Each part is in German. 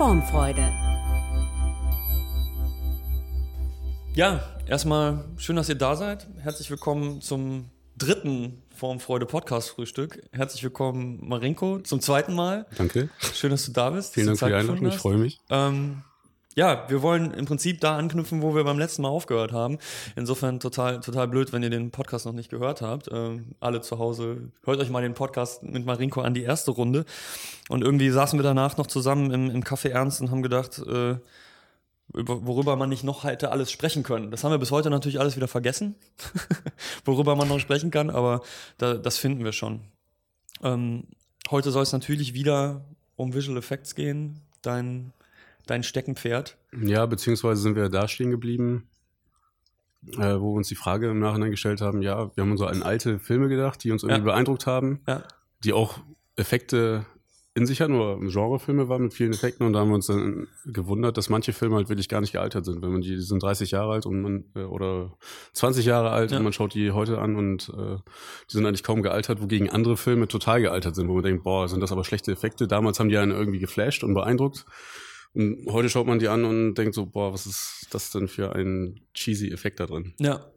Formfreude. Ja, erstmal schön, dass ihr da seid. Herzlich willkommen zum dritten Formfreude Podcast Frühstück. Herzlich willkommen, Marinko, zum zweiten Mal. Danke. Schön, dass du da bist. Vielen Dank für die Einladung. Ich freue mich. Ähm, ja, wir wollen im Prinzip da anknüpfen, wo wir beim letzten Mal aufgehört haben. Insofern total, total blöd, wenn ihr den Podcast noch nicht gehört habt. Ähm, alle zu Hause, hört euch mal den Podcast mit Marinko an, die erste Runde. Und irgendwie saßen wir danach noch zusammen im, im Café Ernst und haben gedacht, äh, worüber man nicht noch hätte alles sprechen können. Das haben wir bis heute natürlich alles wieder vergessen, worüber man noch sprechen kann, aber da, das finden wir schon. Ähm, heute soll es natürlich wieder um Visual Effects gehen. Dein dein Steckenpferd. Ja, beziehungsweise sind wir da stehen geblieben, äh, wo wir uns die Frage im Nachhinein gestellt haben, ja, wir haben uns so an alte Filme gedacht, die uns irgendwie ja. beeindruckt haben, ja. die auch Effekte in sich hatten oder Genrefilme waren mit vielen Effekten und da haben wir uns dann gewundert, dass manche Filme halt wirklich gar nicht gealtert sind. Wenn man die, die sind 30 Jahre alt und man äh, oder 20 Jahre alt ja. und man schaut die heute an und äh, die sind eigentlich kaum gealtert, wogegen andere Filme total gealtert sind, wo man denkt, boah, sind das aber schlechte Effekte. Damals haben die einen irgendwie geflasht und beeindruckt. Und heute schaut man die an und denkt so, boah, was ist das denn für ein cheesy Effekt da drin? Ja.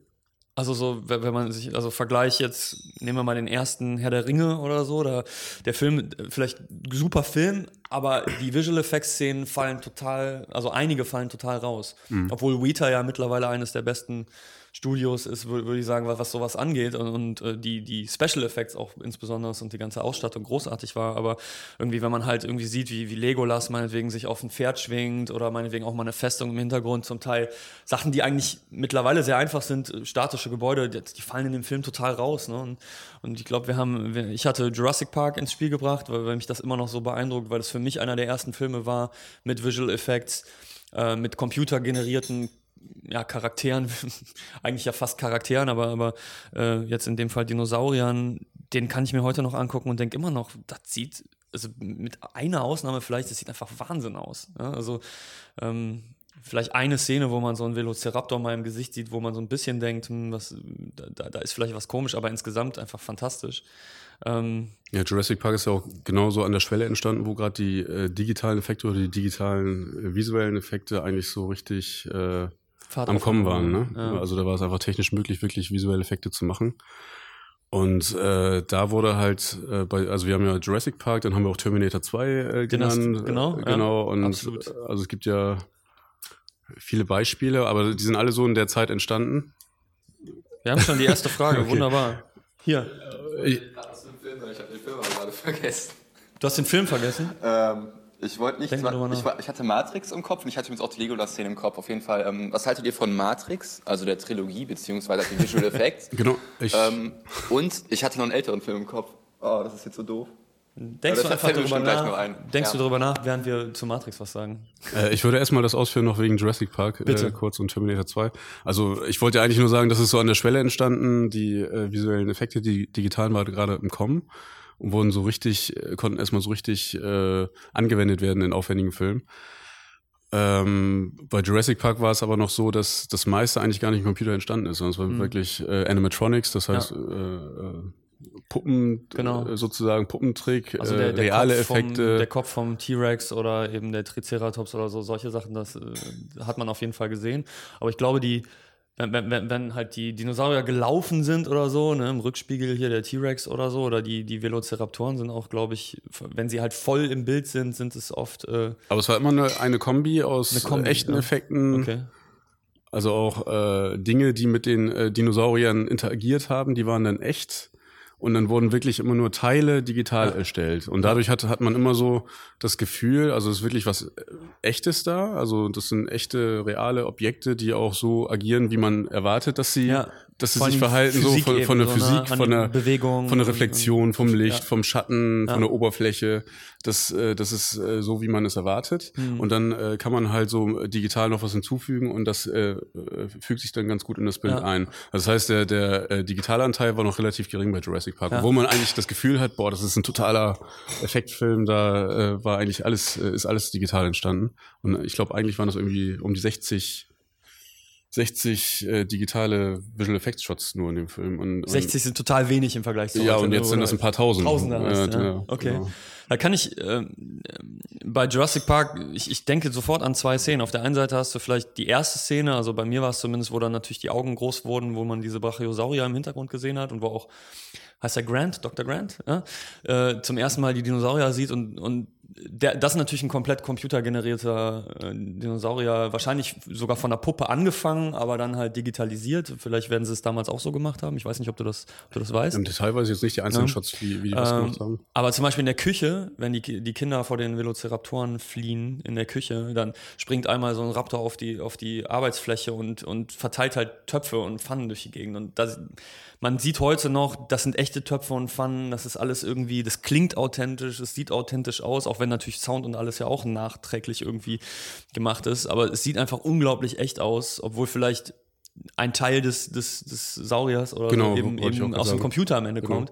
Also so, wenn man sich, also Vergleich jetzt, nehmen wir mal den ersten Herr der Ringe oder so, da der Film, vielleicht super Film, aber die Visual Effects Szenen fallen total, also einige fallen total raus. Mhm. Obwohl Weta ja mittlerweile eines der besten Studios ist, würde ich sagen, was, was sowas angeht und, und äh, die, die Special Effects auch insbesondere und die ganze Ausstattung großartig war. Aber irgendwie, wenn man halt irgendwie sieht, wie, wie Legolas meinetwegen sich auf ein Pferd schwingt oder meinetwegen auch mal eine Festung im Hintergrund, zum Teil Sachen, die eigentlich mittlerweile sehr einfach sind, äh, statische Gebäude, die, die fallen in dem Film total raus. Ne? Und, und ich glaube, wir haben, ich hatte Jurassic Park ins Spiel gebracht, weil, weil mich das immer noch so beeindruckt, weil es für mich einer der ersten Filme war mit Visual Effects, äh, mit computergenerierten ja, Charakteren, eigentlich ja fast Charakteren, aber, aber äh, jetzt in dem Fall Dinosauriern, den kann ich mir heute noch angucken und denke immer noch, das sieht, also mit einer Ausnahme vielleicht, das sieht einfach Wahnsinn aus. Ja? Also ähm, vielleicht eine Szene, wo man so einen Velociraptor mal im Gesicht sieht, wo man so ein bisschen denkt, hm, was, da, da ist vielleicht was komisch, aber insgesamt einfach fantastisch. Ähm, ja, Jurassic Park ist ja auch genauso an der Schwelle entstanden, wo gerade die äh, digitalen Effekte oder die digitalen äh, visuellen Effekte eigentlich so richtig äh, Fahrt am Kommen waren. Ne? Ja. Also da war es einfach technisch möglich, wirklich visuelle Effekte zu machen. Und äh, da wurde halt, äh, bei, also wir haben ja Jurassic Park, dann haben wir auch Terminator 2 äh, genannt. Genau, äh, genau. Ja, und absolut. also es gibt ja viele Beispiele, aber die sind alle so in der Zeit entstanden. Wir haben schon die erste Frage, okay. wunderbar. Hier. Ich, ich habe den Film gerade vergessen. Du hast den Film vergessen? Ähm, ich wollte nicht. Ich, war, ich, hatte Matrix im Kopf und ich hatte übrigens auch die Legolas-Szene im Kopf. Auf jeden Fall. Ähm, was haltet ihr von Matrix, also der Trilogie, beziehungsweise den Visual Effects? genau. Ich ähm, und ich hatte noch einen älteren Film im Kopf. Oh, das ist jetzt so doof. Denkst du einfach darüber nach? Denkst ja. du darüber nach, während wir zu Matrix was sagen? Äh, ich würde erstmal das ausführen noch wegen Jurassic Park äh, kurz und Terminator 2. Also ich wollte eigentlich nur sagen, das ist so an der Schwelle entstanden, die äh, visuellen Effekte, die digitalen waren gerade im Kommen und wurden so richtig, äh, konnten erstmal so richtig äh, angewendet werden in aufwendigen Filmen. Ähm, bei Jurassic Park war es aber noch so, dass das meiste eigentlich gar nicht im Computer entstanden ist, sondern es war mhm. wirklich äh, Animatronics, das heißt ja. äh, äh, Puppen, genau. Äh, sozusagen Puppentrick, also der, der reale Kopf Effekte. Vom, der Kopf vom T-Rex oder eben der Triceratops oder so, solche Sachen, das hat man auf jeden Fall gesehen. Aber ich glaube, die, wenn, wenn, wenn halt die Dinosaurier gelaufen sind oder so, ne, im Rückspiegel hier der T-Rex oder so, oder die, die Velociraptoren sind auch, glaube ich, wenn sie halt voll im Bild sind, sind es oft. Äh, Aber es war immer eine, eine Kombi aus eine Kombi, echten ja. Effekten. Okay. Also auch äh, Dinge, die mit den äh, Dinosauriern interagiert haben, die waren dann echt und dann wurden wirklich immer nur Teile digital ja. erstellt. Und dadurch hat, hat man immer so das Gefühl, also es ist wirklich was äh, Echtes da. Also das sind echte, reale Objekte, die auch so agieren, wie man erwartet, dass sie ja dass sie sich verhalten, so von, von der Physik, von der Bewegung, von der Reflexion, vom Licht, ja. vom Schatten, ja. von der Oberfläche. Das, äh, das ist äh, so, wie man es erwartet. Mhm. Und dann äh, kann man halt so digital noch was hinzufügen und das äh, fügt sich dann ganz gut in das Bild ja. ein. Also das heißt, der, der äh, Digitalanteil war noch relativ gering bei Jurassic Park, wo man eigentlich das Gefühl hat, boah, das ist ein totaler Effektfilm, da äh, war eigentlich alles, äh, ist alles digital entstanden. Und ich glaube, eigentlich waren das irgendwie um die 60 60 äh, digitale Visual Effects Shots nur in dem Film. Und, und 60 sind total wenig im Vergleich zu Ja, heute, und jetzt sind das ein paar tausend. Tausender. Ja, ja, okay. Genau. Da kann ich, äh, bei Jurassic Park, ich, ich denke sofort an zwei Szenen. Auf der einen Seite hast du vielleicht die erste Szene, also bei mir war es zumindest, wo dann natürlich die Augen groß wurden, wo man diese Brachiosaurier im Hintergrund gesehen hat und wo auch heißt er Grant, Dr. Grant, ja? äh, zum ersten Mal die Dinosaurier sieht und, und der, das ist natürlich ein komplett computergenerierter äh, Dinosaurier, wahrscheinlich sogar von der Puppe angefangen, aber dann halt digitalisiert. Vielleicht werden sie es damals auch so gemacht haben. Ich weiß nicht, ob du das, ob du das weißt. Im Detail weiß ich jetzt nicht die einzelnen ja. Shots, wie, wie die das ähm, gemacht haben. Aber zum Beispiel in der Küche, wenn die, die Kinder vor den Velociraptoren fliehen in der Küche, dann springt einmal so ein Raptor auf die, auf die Arbeitsfläche und, und verteilt halt Töpfe und Pfannen durch die Gegend. Und das, man sieht heute noch, das sind echte Töpfe und Pfannen, das ist alles irgendwie, das klingt authentisch, es sieht authentisch aus, auch wenn natürlich Sound und alles ja auch nachträglich irgendwie gemacht ist, aber es sieht einfach unglaublich echt aus, obwohl vielleicht ein Teil des, des, des Sauriers oder genau, so eben, eben aus dem Computer am Ende genau. kommt.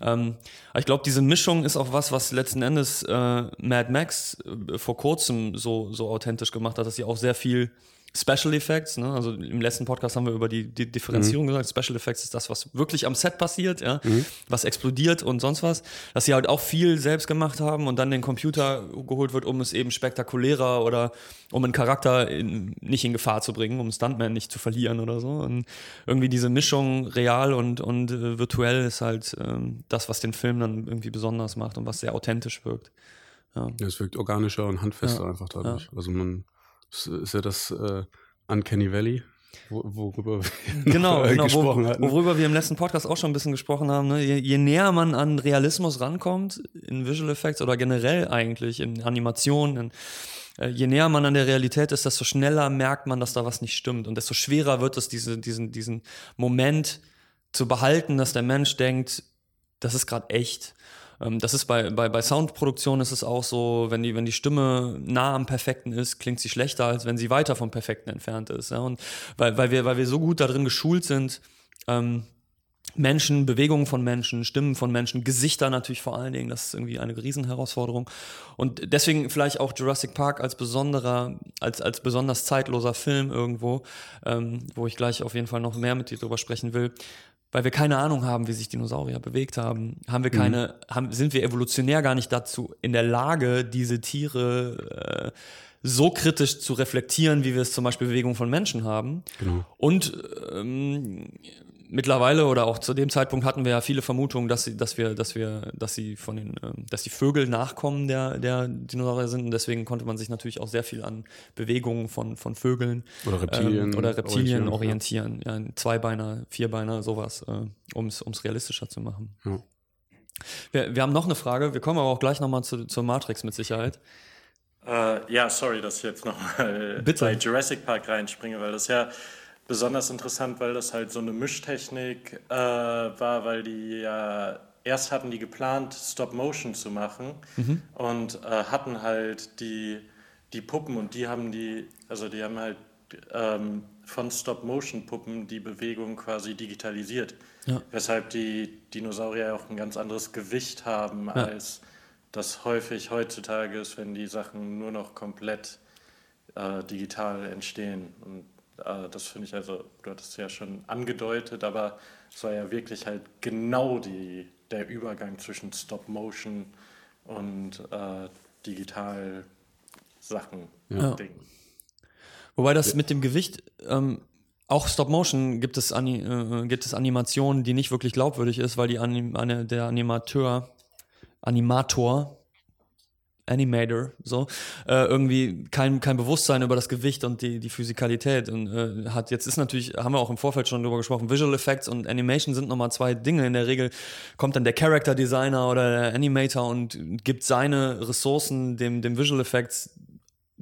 Ähm, ich glaube, diese Mischung ist auch was, was letzten Endes äh, Mad Max äh, vor kurzem so, so authentisch gemacht hat, dass sie auch sehr viel Special Effects, ne? also im letzten Podcast haben wir über die, die Differenzierung mhm. gesagt. Special Effects ist das, was wirklich am Set passiert, ja? Mhm. was explodiert und sonst was. Dass sie halt auch viel selbst gemacht haben und dann den Computer geholt wird, um es eben spektakulärer oder um einen Charakter in, nicht in Gefahr zu bringen, um Stuntman nicht zu verlieren oder so. Und irgendwie diese Mischung real und, und äh, virtuell ist halt ähm, das, was den Film dann irgendwie besonders macht und was sehr authentisch wirkt. Ja. ja es wirkt organischer und handfester ja. einfach dadurch. Ja. Also man das ist ja das äh, Uncanny Valley, worüber wir genau, genau, gesprochen hatten. Worüber wir im letzten Podcast auch schon ein bisschen gesprochen haben. Ne? Je, je, näher man an Realismus rankommt, in Visual Effects oder generell eigentlich in Animationen, äh, je näher man an der Realität ist, desto schneller merkt man, dass da was nicht stimmt. Und desto schwerer wird es, diese, diesen, diesen Moment zu behalten, dass der Mensch denkt, das ist gerade echt. Ähm, das ist bei, bei, bei Soundproduktion ist es auch so, wenn die, wenn die Stimme nah am Perfekten ist, klingt sie schlechter, als wenn sie weiter vom Perfekten entfernt ist. Ja? Und weil, weil, wir, weil wir so gut darin geschult sind, ähm, Menschen, Bewegungen von Menschen, Stimmen von Menschen, Gesichter natürlich vor allen Dingen, das ist irgendwie eine Riesenherausforderung. Und deswegen vielleicht auch Jurassic Park als besonderer, als, als besonders zeitloser Film irgendwo, ähm, wo ich gleich auf jeden Fall noch mehr mit dir drüber sprechen will, weil wir keine Ahnung haben, wie sich Dinosaurier bewegt haben, haben wir keine, mhm. haben, sind wir evolutionär gar nicht dazu in der Lage, diese Tiere äh, so kritisch zu reflektieren, wie wir es zum Beispiel Bewegungen von Menschen haben. Genau. Und ähm, mittlerweile oder auch zu dem Zeitpunkt hatten wir ja viele Vermutungen, dass sie, dass wir, dass wir, dass sie von den, ähm, dass die Vögel Nachkommen der, der Dinosaurier sind und deswegen konnte man sich natürlich auch sehr viel an Bewegungen von, von Vögeln oder Reptilien, ähm, oder Reptilien orientieren, orientieren. Ja. Zweibeiner, Vierbeiner, sowas, äh, um es realistischer zu machen. Ja. Wir, wir haben noch eine Frage, wir kommen aber auch gleich nochmal zu, zur Matrix mit Sicherheit. Uh, ja, sorry, dass ich jetzt nochmal bei Jurassic Park reinspringe, weil das ja besonders interessant, weil das halt so eine Mischtechnik äh, war, weil die ja erst hatten die geplant, Stop Motion zu machen mhm. und äh, hatten halt die, die Puppen und die haben die, also die haben halt ähm, von Stop Motion Puppen die Bewegung quasi digitalisiert. Ja. Weshalb die Dinosaurier auch ein ganz anderes Gewicht haben, ja. als das häufig heutzutage ist, wenn die Sachen nur noch komplett äh, digital entstehen. Und das finde ich also, du hattest es ja schon angedeutet, aber es war ja wirklich halt genau die, der Übergang zwischen Stop Motion und äh, digital Sachen. Ja. Wobei das mit dem Gewicht, ähm, auch Stop Motion gibt es, Ani äh, gibt es Animationen, die nicht wirklich glaubwürdig ist, weil die Anim der Animateur, Animator Animator, so, äh, irgendwie kein, kein Bewusstsein über das Gewicht und die, die Physikalität und äh, hat jetzt ist natürlich, haben wir auch im Vorfeld schon drüber gesprochen, Visual Effects und Animation sind nochmal zwei Dinge. In der Regel kommt dann der Character Designer oder der Animator und gibt seine Ressourcen dem, dem Visual Effects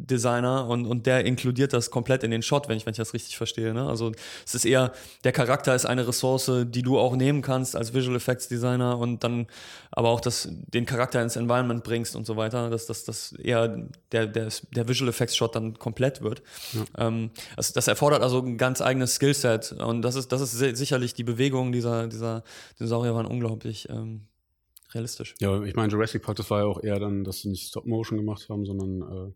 Designer und, und der inkludiert das komplett in den Shot, wenn ich, wenn ich das richtig verstehe. Ne? Also es ist eher, der Charakter ist eine Ressource, die du auch nehmen kannst als Visual Effects Designer und dann aber auch das, den Charakter ins Environment bringst und so weiter, dass das dass eher der, der, der Visual Effects Shot dann komplett wird. Ja. Ähm, das, das erfordert also ein ganz eigenes Skillset und das ist, das ist sicherlich die Bewegung dieser, dieser Dinosaurier waren unglaublich ähm, realistisch. Ja, ich meine, Jurassic Park, das war ja auch eher dann, dass sie nicht Stop-Motion gemacht haben, sondern äh,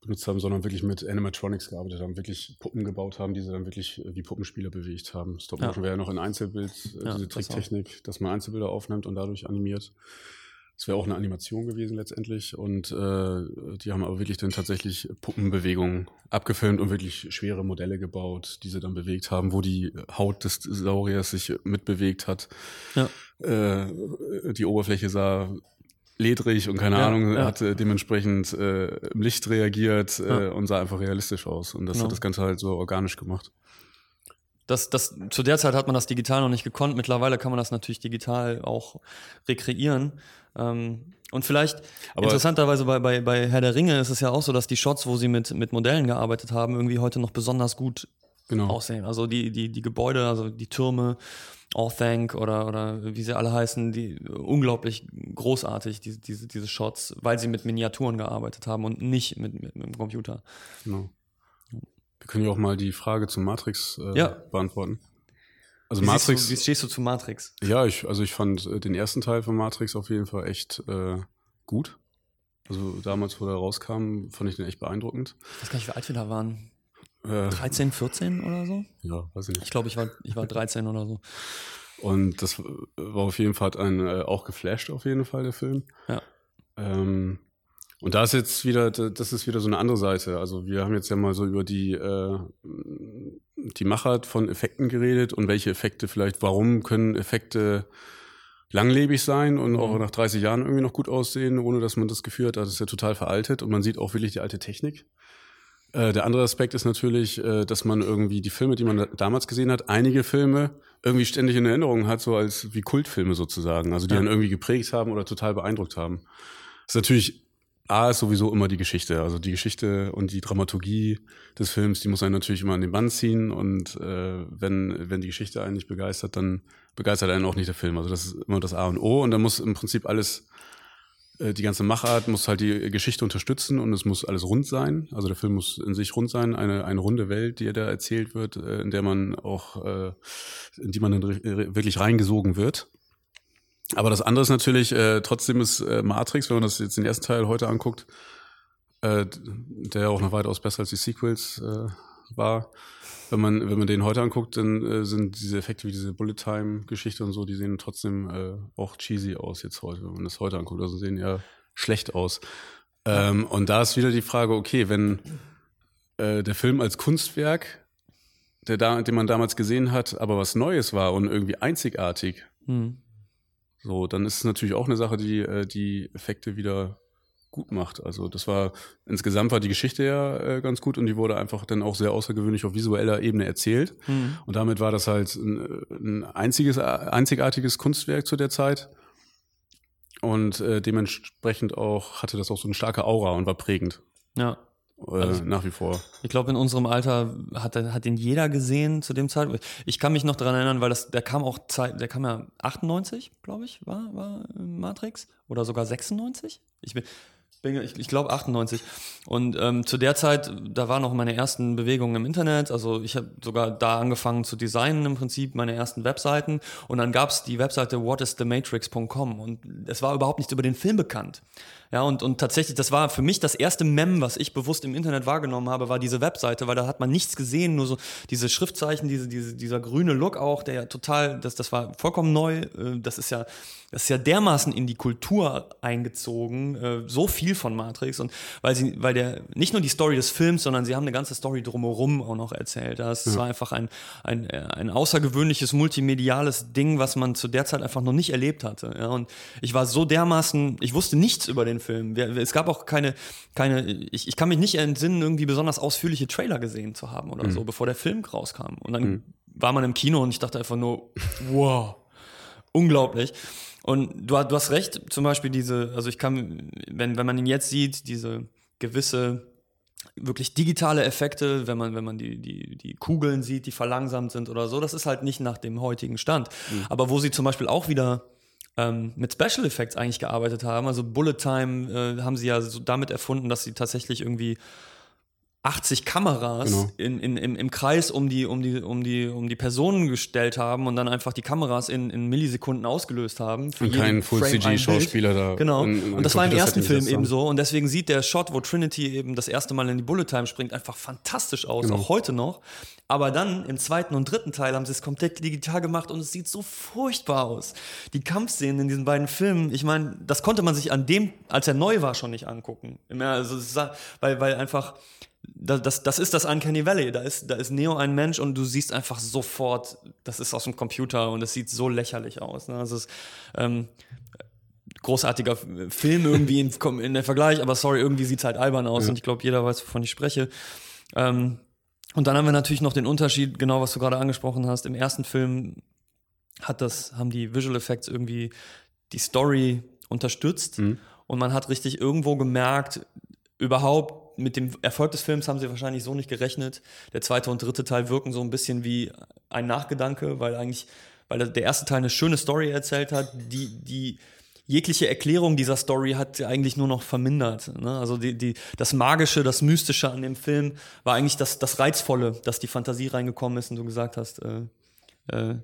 benutzt haben, sondern wirklich mit Animatronics gearbeitet haben, wirklich Puppen gebaut haben, die sie dann wirklich wie Puppenspieler bewegt haben. Stop-Motion ja. wäre ja noch ein Einzelbild, äh, ja, diese Tricktechnik, das dass man Einzelbilder aufnimmt und dadurch animiert. Es wäre auch eine Animation gewesen letztendlich. Und äh, die haben aber wirklich dann tatsächlich Puppenbewegungen abgefilmt und wirklich schwere Modelle gebaut, die sie dann bewegt haben, wo die Haut des Sauriers sich mitbewegt hat. Ja. Äh, die Oberfläche sah ledrig und keine ja, Ahnung, ja. hat dementsprechend äh, im Licht reagiert äh, und sah einfach realistisch aus. Und das genau. hat das Ganze halt so organisch gemacht. Das, das, zu der Zeit hat man das digital noch nicht gekonnt. Mittlerweile kann man das natürlich digital auch rekreieren. Ähm, und vielleicht Aber interessanterweise bei, bei, bei Herr der Ringe ist es ja auch so, dass die Shots, wo sie mit, mit Modellen gearbeitet haben, irgendwie heute noch besonders gut genau. aussehen. Also die, die, die Gebäude, also die Türme, Orthanc oder, oder wie sie alle heißen, die unglaublich großartig, diese, diese, diese Shots, weil sie mit Miniaturen gearbeitet haben und nicht mit, mit, mit dem Computer. Genau. Wir können ja auch mal die Frage zum Matrix äh, ja. beantworten. Also wie Matrix. Du, wie stehst du zu Matrix? Ja, ich, also ich fand äh, den ersten Teil von Matrix auf jeden Fall echt äh, gut. Also damals, wo der rauskam, fand ich den echt beeindruckend. Ich weiß gar nicht, wie alt wir da waren. Äh, 13, 14 oder so? Ja, weiß ich nicht. Ich glaube, ich war, ich war 13 oder so. Und das war auf jeden Fall ein, äh, auch geflasht, auf jeden Fall, der Film. Ja. Ähm, und da ist jetzt wieder, das ist wieder so eine andere Seite. Also wir haben jetzt ja mal so über die, äh, die Machart von Effekten geredet und welche Effekte vielleicht, warum können Effekte langlebig sein und auch mhm. nach 30 Jahren irgendwie noch gut aussehen, ohne dass man das Gefühl hat, das ist ja total veraltet und man sieht auch wirklich die alte Technik. Äh, der andere Aspekt ist natürlich, äh, dass man irgendwie die Filme, die man damals gesehen hat, einige Filme irgendwie ständig in Erinnerung hat, so als wie Kultfilme sozusagen, also die ja. dann irgendwie geprägt haben oder total beeindruckt haben. Das ist natürlich A ist sowieso immer die Geschichte. Also die Geschichte und die Dramaturgie des Films, die muss einen natürlich immer an den Bann ziehen. Und äh, wenn, wenn die Geschichte einen nicht begeistert, dann begeistert einen auch nicht der Film. Also das ist immer das A und O. Und da muss im Prinzip alles, äh, die ganze Machart muss halt die Geschichte unterstützen und es muss alles rund sein. Also der Film muss in sich rund sein, eine, eine runde Welt, die da erzählt wird, äh, in der man auch, äh, in die man dann wirklich reingesogen wird. Aber das andere ist natürlich, äh, trotzdem ist äh, Matrix, wenn man das jetzt den ersten Teil heute anguckt, äh, der auch noch weitaus besser als die Sequels äh, war. Wenn man, wenn man den heute anguckt, dann äh, sind diese Effekte wie diese Bullet Time Geschichte und so, die sehen trotzdem äh, auch cheesy aus jetzt heute, wenn man das heute anguckt. Also sehen ja schlecht aus. Ähm, und da ist wieder die Frage, okay, wenn äh, der Film als Kunstwerk, der da, den man damals gesehen hat, aber was Neues war und irgendwie einzigartig, mhm so, dann ist es natürlich auch eine Sache, die äh, die Effekte wieder gut macht. Also das war insgesamt war die Geschichte ja äh, ganz gut und die wurde einfach dann auch sehr außergewöhnlich auf visueller Ebene erzählt. Mhm. Und damit war das halt ein, ein einziges, einzigartiges Kunstwerk zu der Zeit. Und äh, dementsprechend auch hatte das auch so eine starke Aura und war prägend. Ja. Äh, also, nach wie vor. Ich glaube, in unserem Alter hat, hat ihn jeder gesehen zu dem Zeitpunkt. Ich kann mich noch daran erinnern, weil das, der kam auch Zeit, der kam ja 98, glaube ich, war, war Matrix. Oder sogar 96. Ich bin, ich, ich glaube 98. Und ähm, zu der Zeit, da waren noch meine ersten Bewegungen im Internet. Also ich habe sogar da angefangen zu designen im Prinzip, meine ersten Webseiten. Und dann gab es die Webseite whatisthematrix.com und es war überhaupt nichts über den Film bekannt. Ja, und, und tatsächlich, das war für mich das erste Mem, was ich bewusst im Internet wahrgenommen habe, war diese Webseite, weil da hat man nichts gesehen, nur so diese Schriftzeichen, diese, diese, dieser grüne Look auch, der ja total, das, das war vollkommen neu. Äh, das ist ja, das ist ja dermaßen in die Kultur eingezogen, äh, so viel von Matrix. Und weil sie, weil der, nicht nur die Story des Films, sondern sie haben eine ganze Story drumherum auch noch erzählt. Das ja. war einfach ein, ein, ein außergewöhnliches multimediales Ding, was man zu der Zeit einfach noch nicht erlebt hatte. Ja, und ich war so dermaßen, ich wusste nichts über den Film. Es gab auch keine, keine ich, ich kann mich nicht entsinnen, irgendwie besonders ausführliche Trailer gesehen zu haben oder mhm. so, bevor der Film rauskam. Und dann mhm. war man im Kino und ich dachte einfach nur, wow, unglaublich. Und du, du hast recht, zum Beispiel diese, also ich kann, wenn, wenn man ihn jetzt sieht, diese gewisse wirklich digitale Effekte, wenn man, wenn man die, die, die Kugeln sieht, die verlangsamt sind oder so, das ist halt nicht nach dem heutigen Stand. Mhm. Aber wo sie zum Beispiel auch wieder ähm, mit Special Effects eigentlich gearbeitet haben. Also Bullet Time äh, haben sie ja so damit erfunden, dass sie tatsächlich irgendwie 80 Kameras genau. in, in, im, im Kreis um die, um, die, um, die, um die Personen gestellt haben und dann einfach die Kameras in, in Millisekunden ausgelöst haben. und kein Full-CG-Schauspieler da. Genau. In, in und das war im ersten Film eben so. Und deswegen sieht der Shot, wo Trinity eben das erste Mal in die Bullet Time springt, einfach fantastisch aus, genau. auch heute noch. Aber dann im zweiten und dritten Teil haben sie es komplett digital gemacht und es sieht so furchtbar aus. Die Kampfszenen in diesen beiden Filmen, ich meine, das konnte man sich an dem, als er neu war, schon nicht angucken. Also, weil, weil einfach das, das, das ist das Uncanny Valley. Da ist, da ist Neo ein Mensch und du siehst einfach sofort, das ist aus dem Computer und es sieht so lächerlich aus. Ne? Das ist ähm, großartiger Film irgendwie in, in der Vergleich, aber sorry, irgendwie sieht es halt albern aus ja. und ich glaube, jeder weiß, wovon ich spreche. Ähm, und dann haben wir natürlich noch den Unterschied, genau was du gerade angesprochen hast. Im ersten Film hat das, haben die Visual Effects irgendwie die Story unterstützt mhm. und man hat richtig irgendwo gemerkt, überhaupt mit dem Erfolg des Films haben sie wahrscheinlich so nicht gerechnet. Der zweite und dritte Teil wirken so ein bisschen wie ein Nachgedanke, weil eigentlich, weil der erste Teil eine schöne Story erzählt hat, die, die jegliche Erklärung dieser Story hat eigentlich nur noch vermindert. Ne? Also die, die, das Magische, das Mystische an dem Film war eigentlich das, das Reizvolle, dass die Fantasie reingekommen ist und du gesagt hast, äh, äh,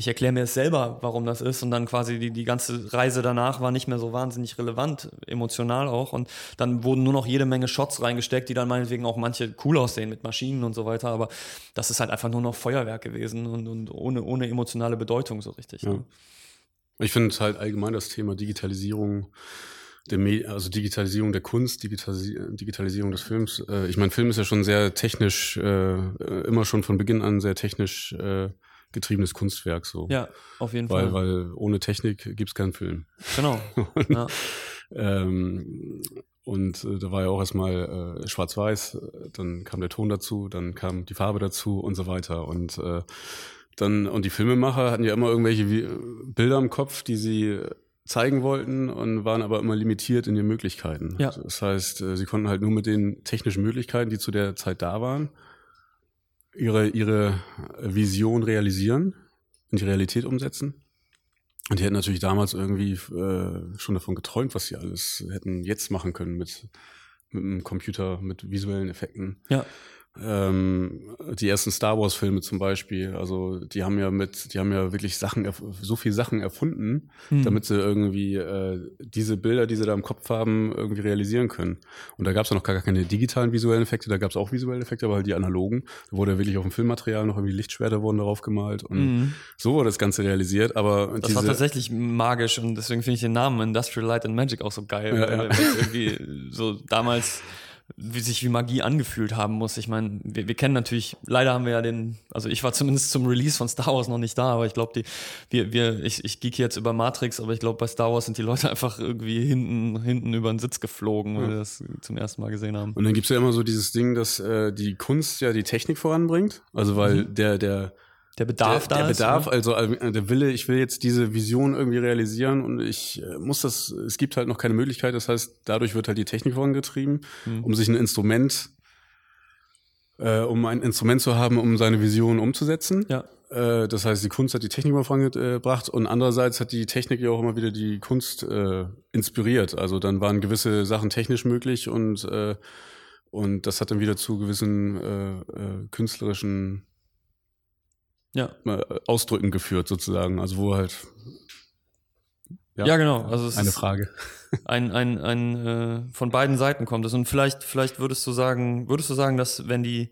ich erkläre mir es selber, warum das ist. Und dann quasi die, die ganze Reise danach war nicht mehr so wahnsinnig relevant, emotional auch. Und dann wurden nur noch jede Menge Shots reingesteckt, die dann meinetwegen auch manche cool aussehen mit Maschinen und so weiter. Aber das ist halt einfach nur noch Feuerwerk gewesen und, und ohne, ohne emotionale Bedeutung so richtig. Ja. Ne? Ich finde halt allgemein das Thema Digitalisierung also Digitalisierung der Kunst, Digitalisi Digitalisierung des Films. Äh, ich meine, Film ist ja schon sehr technisch, äh, immer schon von Beginn an sehr technisch äh, getriebenes Kunstwerk. So. Ja, auf jeden weil, Fall. Weil ohne Technik gibt's keinen Film. Genau. und, ja. ähm, und äh, da war ja auch erstmal äh, schwarz-weiß, dann kam der Ton dazu, dann kam die Farbe dazu und so weiter. Und äh, dann, und die Filmemacher hatten ja immer irgendwelche Bilder im Kopf, die sie zeigen wollten und waren aber immer limitiert in den Möglichkeiten. Ja. Das heißt, äh, sie konnten halt nur mit den technischen Möglichkeiten, die zu der Zeit da waren, ihre, ihre Vision realisieren, in die Realität umsetzen. Und die hätten natürlich damals irgendwie äh, schon davon geträumt, was sie alles hätten jetzt machen können mit, mit einem Computer, mit visuellen Effekten. Ja. Ähm, die ersten Star Wars Filme zum Beispiel, also die haben ja mit, die haben ja wirklich Sachen, so viel Sachen erfunden, hm. damit sie irgendwie äh, diese Bilder, die sie da im Kopf haben, irgendwie realisieren können. Und da gab es ja noch gar keine digitalen visuellen Effekte, da gab es auch visuelle Effekte, aber halt die analogen. Da wurde ja wirklich auf dem Filmmaterial noch irgendwie Lichtschwerter wurden darauf gemalt und mhm. so wurde das Ganze realisiert. Aber das war tatsächlich magisch und deswegen finde ich den Namen Industrial Light and Magic auch so geil, ja, ja. irgendwie so damals wie sich wie Magie angefühlt haben muss. Ich meine, wir, wir kennen natürlich, leider haben wir ja den, also ich war zumindest zum Release von Star Wars noch nicht da, aber ich glaube, die, wir, wir, ich, ich geek jetzt über Matrix, aber ich glaube, bei Star Wars sind die Leute einfach irgendwie hinten, hinten über den Sitz geflogen, weil ja. wir das zum ersten Mal gesehen haben. Und dann gibt's ja immer so dieses Ding, dass äh, die Kunst ja die Technik voranbringt. Also weil mhm. der, der der Bedarf der, da der ist. Der Bedarf, oder? also äh, der Wille, ich will jetzt diese Vision irgendwie realisieren und ich äh, muss das, es gibt halt noch keine Möglichkeit, das heißt, dadurch wird halt die Technik vorangetrieben, mhm. um sich ein Instrument, äh, um ein Instrument zu haben, um seine Vision umzusetzen. Ja. Äh, das heißt, die Kunst hat die Technik mal vorangebracht und andererseits hat die Technik ja auch immer wieder die Kunst äh, inspiriert. Also dann waren gewisse Sachen technisch möglich und äh, und das hat dann wieder zu gewissen äh, äh, künstlerischen ja. Ausdrücken geführt, sozusagen. Also wo halt. Ja, ja genau. Also es eine Frage. Ein, ein, ein äh, von beiden Seiten kommt es. Und vielleicht, vielleicht würdest du sagen, würdest du sagen, dass wenn die,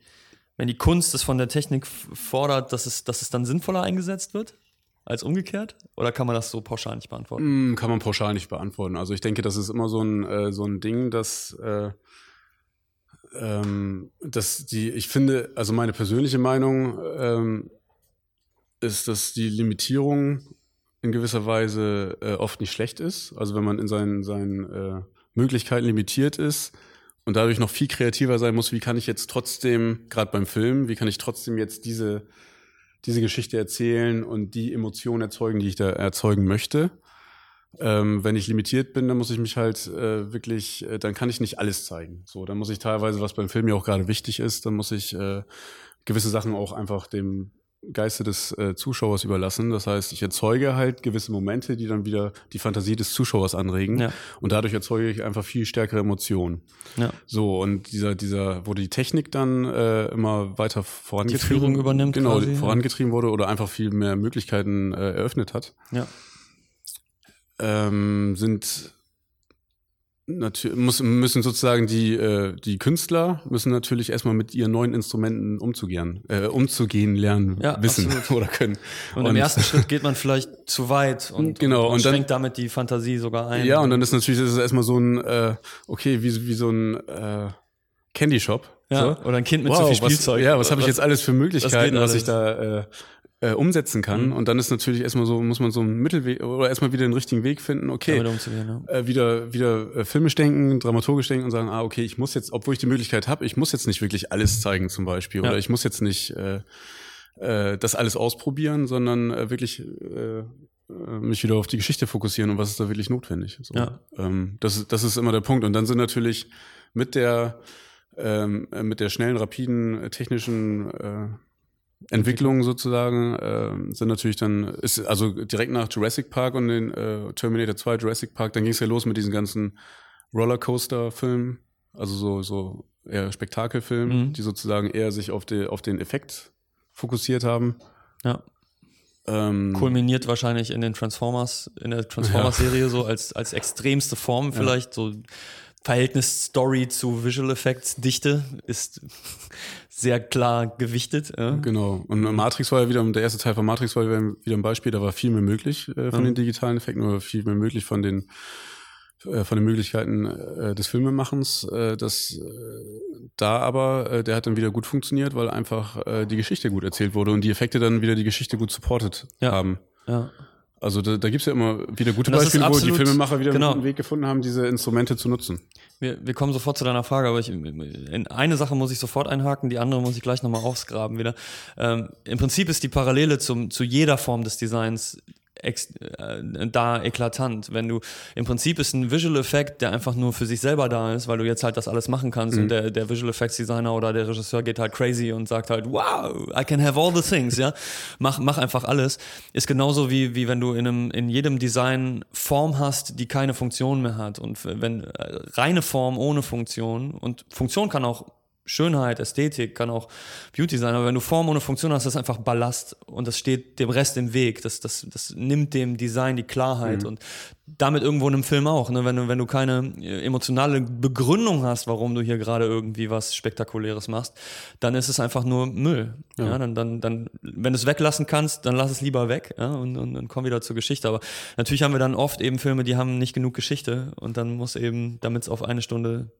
wenn die Kunst es von der Technik fordert, dass es, dass es dann sinnvoller eingesetzt wird? Als umgekehrt? Oder kann man das so pauschal nicht beantworten? Mm, kann man pauschal nicht beantworten. Also ich denke, das ist immer so ein, äh, so ein Ding, dass äh, ähm, dass die, ich finde, also meine persönliche Meinung, ähm, ist, dass die Limitierung in gewisser Weise äh, oft nicht schlecht ist. Also wenn man in seinen, seinen äh, Möglichkeiten limitiert ist und dadurch noch viel kreativer sein muss, wie kann ich jetzt trotzdem, gerade beim Film, wie kann ich trotzdem jetzt diese, diese Geschichte erzählen und die Emotionen erzeugen, die ich da erzeugen möchte. Ähm, wenn ich limitiert bin, dann muss ich mich halt äh, wirklich, äh, dann kann ich nicht alles zeigen. So, dann muss ich teilweise, was beim Film ja auch gerade wichtig ist, dann muss ich äh, gewisse Sachen auch einfach dem Geiste des äh, Zuschauers überlassen. Das heißt, ich erzeuge halt gewisse Momente, die dann wieder die Fantasie des Zuschauers anregen. Ja. Und dadurch erzeuge ich einfach viel stärkere Emotionen. Ja. So, und dieser, dieser, wo die Technik dann äh, immer weiter vorangetrieben die Führung übernimmt. Genau, quasi, vorangetrieben ja. wurde oder einfach viel mehr Möglichkeiten äh, eröffnet hat. Ja. Ähm, sind natürlich muss, müssen sozusagen die äh, die Künstler müssen natürlich erstmal mit ihren neuen Instrumenten umzugehen äh, umzugehen lernen ja, wissen absolut. oder können und, und, im ersten Schritt geht man vielleicht zu weit und, genau und, und dann, schränkt damit die Fantasie sogar ein ja und dann ist natürlich das ist erstmal so ein äh, okay wie wie so ein äh, Candy Shop ja, so. oder ein Kind mit wow, zu viel Spielzeug was, ja was habe ich jetzt alles für Möglichkeiten was, was ich da äh, äh, umsetzen kann. Mhm. Und dann ist natürlich erstmal so, muss man so einen Mittelweg oder erstmal wieder den richtigen Weg finden, okay, ja. äh, wieder, wieder äh, filmisch denken, dramaturgisch denken und sagen, ah, okay, ich muss jetzt, obwohl ich die Möglichkeit habe, ich muss jetzt nicht wirklich alles zeigen zum Beispiel. Ja. Oder ich muss jetzt nicht äh, äh, das alles ausprobieren, sondern äh, wirklich äh, äh, mich wieder auf die Geschichte fokussieren und was ist da wirklich notwendig. So. Ja. Ähm, das, das ist immer der Punkt. Und dann sind natürlich mit der ähm, mit der schnellen, rapiden, technischen äh, Entwicklungen sozusagen äh, sind natürlich dann, ist also direkt nach Jurassic Park und den äh, Terminator 2 Jurassic Park, dann ging es ja los mit diesen ganzen Rollercoaster-Filmen, also so, so eher Spektakelfilmen, mhm. die sozusagen eher sich auf, die, auf den Effekt fokussiert haben. Ja. Ähm, Kulminiert wahrscheinlich in den Transformers, in der Transformers-Serie ja. so als, als extremste Form vielleicht, ja. so Verhältnis Story zu Visual Effects Dichte ist sehr klar gewichtet. Ja. Genau. Und Matrix war ja wieder, der erste Teil von Matrix war wieder ein Beispiel, da war viel mehr möglich äh, von mhm. den digitalen Effekten oder viel mehr möglich von den äh, von den Möglichkeiten äh, des Filmemachens. Äh, das äh, da aber, der hat dann wieder gut funktioniert, weil einfach die Geschichte gut erzählt wurde und die Effekte dann wieder die Geschichte gut supported ja. haben. Ja. Also da, da gibt es ja immer wieder gute Beispiele, absolut, wo die Filmemacher wieder genau. einen Weg gefunden haben, diese Instrumente zu nutzen. Wir, wir kommen sofort zu deiner Frage, aber ich, in eine Sache muss ich sofort einhaken, die andere muss ich gleich nochmal ausgraben wieder. Ähm, Im Prinzip ist die Parallele zum, zu jeder Form des Designs ex, äh, da eklatant. Wenn du im Prinzip ist ein Visual Effekt, der einfach nur für sich selber da ist, weil du jetzt halt das alles machen kannst mhm. und der, der Visual Effects Designer oder der Regisseur geht halt crazy und sagt halt, wow, I can have all the things, ja. Mach, mach einfach alles. Ist genauso wie, wie wenn du in einem, in jedem Design Form hast, die keine Funktion mehr hat. Und wenn äh, reine Form ohne Funktion und Funktion kann auch Schönheit, Ästhetik, kann auch Beauty sein, aber wenn du Form ohne Funktion hast, das ist einfach Ballast und das steht dem Rest im Weg. Das, das, das nimmt dem Design die Klarheit mhm. und damit irgendwo in einem Film auch. Ne? Wenn, du, wenn du keine äh, emotionale Begründung hast, warum du hier gerade irgendwie was Spektakuläres machst, dann ist es einfach nur Müll. Ja. ja dann, dann, dann, wenn du es weglassen kannst, dann lass es lieber weg ja? und, und, und komm wieder zur Geschichte. Aber natürlich haben wir dann oft eben Filme, die haben nicht genug Geschichte und dann muss eben, damit es auf eine Stunde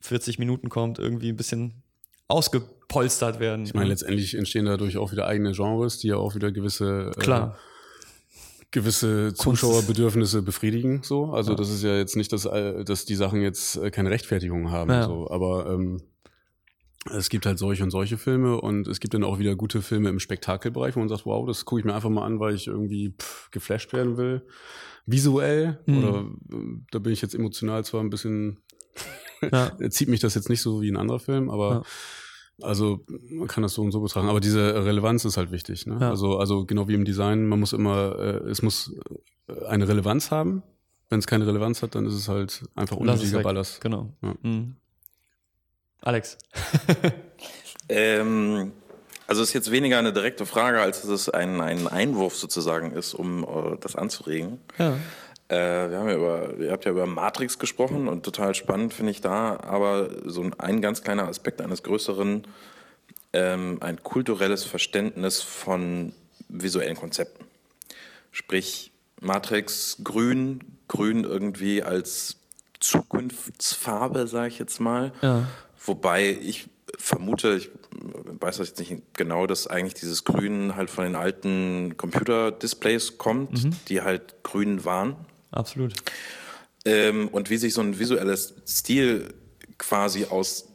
40 Minuten kommt, irgendwie ein bisschen ausgepolstert werden. Ich meine, letztendlich entstehen dadurch auch wieder eigene Genres, die ja auch wieder gewisse äh, Klar. Äh, gewisse Zuschauerbedürfnisse befriedigen. So, also ja. das ist ja jetzt nicht, dass, äh, dass die Sachen jetzt äh, keine Rechtfertigung haben. Ja. So, aber ähm, es gibt halt solche und solche Filme und es gibt dann auch wieder gute Filme im Spektakelbereich, wo man sagt, wow, das gucke ich mir einfach mal an, weil ich irgendwie pff, geflasht werden will. Visuell mhm. oder da bin ich jetzt emotional zwar ein bisschen ja. zieht mich das jetzt nicht so wie ein anderer Film, aber ja. also man kann das so und so betrachten. Aber diese Relevanz ist halt wichtig. Ne? Ja. Also, also genau wie im Design, man muss immer, äh, es muss äh, eine Relevanz haben. Wenn es keine Relevanz hat, dann ist es halt einfach unnötiger Ballast. Genau. Mhm. Alex. ähm, also es ist jetzt weniger eine direkte Frage, als dass es ein, ein Einwurf sozusagen ist, um uh, das anzuregen. Ja. Äh, wir haben ja über, ihr habt ja über Matrix gesprochen und total spannend finde ich da, aber so ein, ein ganz kleiner Aspekt eines größeren, ähm, ein kulturelles Verständnis von visuellen Konzepten. Sprich, Matrix grün, grün irgendwie als Zukunftsfarbe, sage ich jetzt mal. Ja. Wobei ich vermute, ich weiß das jetzt nicht genau, dass eigentlich dieses Grün halt von den alten Computerdisplays kommt, mhm. die halt grün waren absolut. Ähm, und wie sich so ein visuelles Stil quasi aus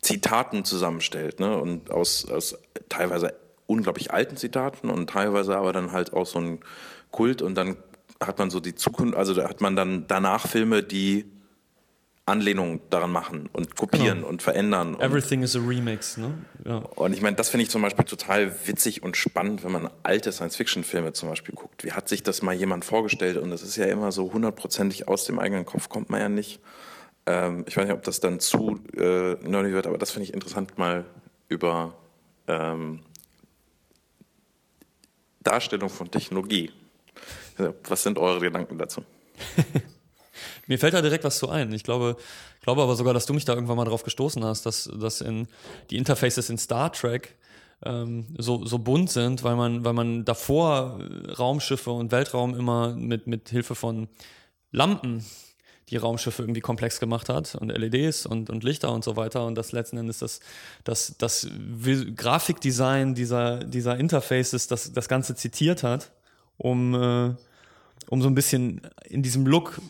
Zitaten zusammenstellt, ne? Und aus, aus teilweise unglaublich alten Zitaten und teilweise aber dann halt auch so ein Kult und dann hat man so die Zukunft, also da hat man dann danach Filme, die Anlehnungen daran machen und kopieren genau. und verändern. Everything is a remix, ne? Ja. Und ich meine, das finde ich zum Beispiel total witzig und spannend, wenn man alte Science-Fiction-Filme zum Beispiel guckt. Wie hat sich das mal jemand vorgestellt? Und das ist ja immer so hundertprozentig aus dem eigenen Kopf, kommt man ja nicht. Ähm, ich weiß nicht, ob das dann zu äh, nerdy wird, aber das finde ich interessant, mal über ähm, Darstellung von Technologie. Was sind eure Gedanken dazu? Mir fällt da direkt was zu ein. Ich glaube, glaube aber sogar, dass du mich da irgendwann mal drauf gestoßen hast, dass, dass in die Interfaces in Star Trek ähm, so, so bunt sind, weil man, weil man davor Raumschiffe und Weltraum immer mit, mit Hilfe von Lampen die Raumschiffe irgendwie komplex gemacht hat und LEDs und, und Lichter und so weiter und das letzten Endes das, das, das Grafikdesign dieser, dieser Interfaces das, das Ganze zitiert hat, um, äh, um so ein bisschen in diesem Look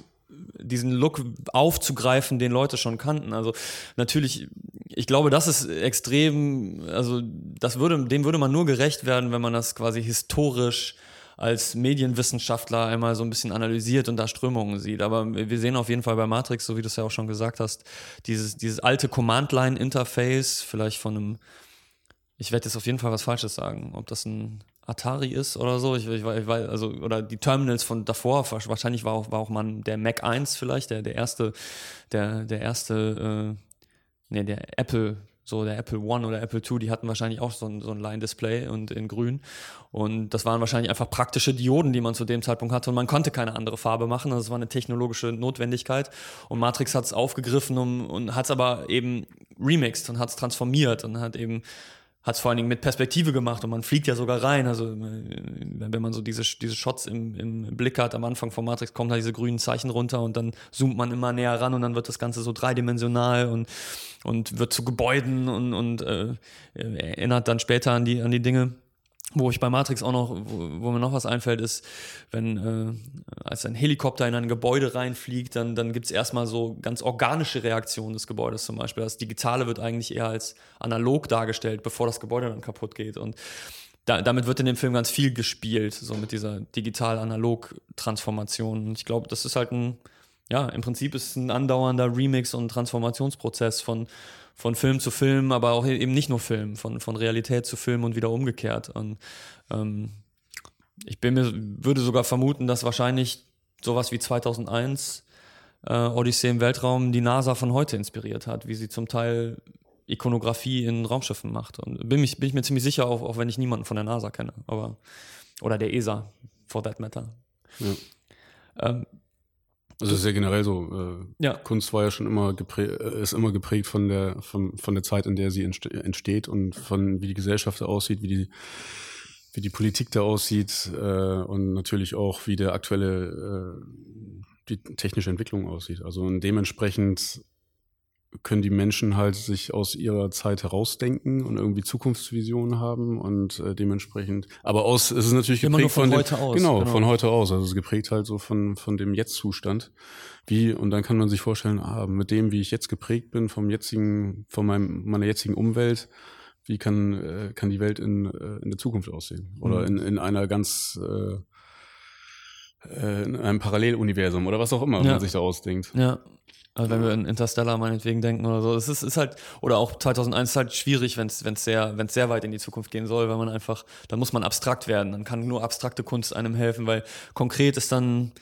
diesen Look aufzugreifen, den Leute schon kannten. Also natürlich, ich glaube, das ist extrem, also das würde, dem würde man nur gerecht werden, wenn man das quasi historisch als Medienwissenschaftler einmal so ein bisschen analysiert und da Strömungen sieht. Aber wir sehen auf jeden Fall bei Matrix, so wie du es ja auch schon gesagt hast, dieses, dieses alte Command-Line-Interface, vielleicht von einem, ich werde jetzt auf jeden Fall was Falsches sagen, ob das ein Atari ist oder so. Ich, ich, ich also, oder die Terminals von davor, wahrscheinlich war auch, war auch mal der Mac 1 vielleicht, der, der erste, der, der erste, äh, nee, der Apple, so der Apple One oder Apple Two, die hatten wahrscheinlich auch so ein, so ein Line-Display und in grün. Und das waren wahrscheinlich einfach praktische Dioden, die man zu dem Zeitpunkt hatte. Und man konnte keine andere Farbe machen. Also es war eine technologische Notwendigkeit. Und Matrix hat es aufgegriffen um, und hat es aber eben remixed und hat es transformiert und hat eben hat es vor allen Dingen mit Perspektive gemacht und man fliegt ja sogar rein. Also äh, wenn man so diese, diese Shots im, im Blick hat, am Anfang von Matrix kommen da diese grünen Zeichen runter und dann zoomt man immer näher ran und dann wird das Ganze so dreidimensional und, und wird zu Gebäuden und, und äh, erinnert dann später an die, an die Dinge. Wo ich bei Matrix auch noch, wo, wo mir noch was einfällt, ist, wenn äh, als ein Helikopter in ein Gebäude reinfliegt, dann, dann gibt es erstmal so ganz organische Reaktionen des Gebäudes zum Beispiel. Das Digitale wird eigentlich eher als analog dargestellt, bevor das Gebäude dann kaputt geht. Und da, damit wird in dem Film ganz viel gespielt, so mit dieser digital-analog-Transformation. Und ich glaube, das ist halt ein, ja, im Prinzip ist es ein andauernder Remix- und Transformationsprozess von von Film zu Film, aber auch eben nicht nur Film, von, von Realität zu Film und wieder umgekehrt. Und ähm, ich bin mir, würde sogar vermuten, dass wahrscheinlich sowas wie 2001 äh, Odyssee im Weltraum die NASA von heute inspiriert hat, wie sie zum Teil Ikonografie in Raumschiffen macht. Und bin, mich, bin ich mir ziemlich sicher, auch, auch wenn ich niemanden von der NASA kenne, aber oder der ESA, for that matter. Ja. Ähm, also ist ja generell so. Äh, ja. Kunst war ja schon immer geprägt, äh, ist immer geprägt von der von, von der Zeit, in der sie entsteht und von wie die Gesellschaft da aussieht, wie die wie die Politik da aussieht äh, und natürlich auch wie der aktuelle äh, die technische Entwicklung aussieht. Also dementsprechend können die Menschen halt sich aus ihrer Zeit herausdenken und irgendwie Zukunftsvisionen haben und äh, dementsprechend, aber aus, es ist natürlich Immer geprägt von, von heute aus. Genau, genau, von heute aus. Also es ist geprägt halt so von, von dem Jetzt-Zustand. Wie, und dann kann man sich vorstellen, ah, mit dem, wie ich jetzt geprägt bin, vom jetzigen, von meinem, meiner jetzigen Umwelt, wie kann, äh, kann die Welt in, äh, in der Zukunft aussehen? Oder mhm. in, in einer ganz, äh, äh in einem Paralleluniversum oder was auch immer ja. man sich da ausdenkt. Ja, also wenn wir in Interstellar meinetwegen denken oder so. Es ist, ist halt, oder auch 2001 ist halt schwierig, wenn es sehr, wenn's sehr weit in die Zukunft gehen soll, weil man einfach, dann muss man abstrakt werden. Dann kann nur abstrakte Kunst einem helfen, weil konkret ist dann,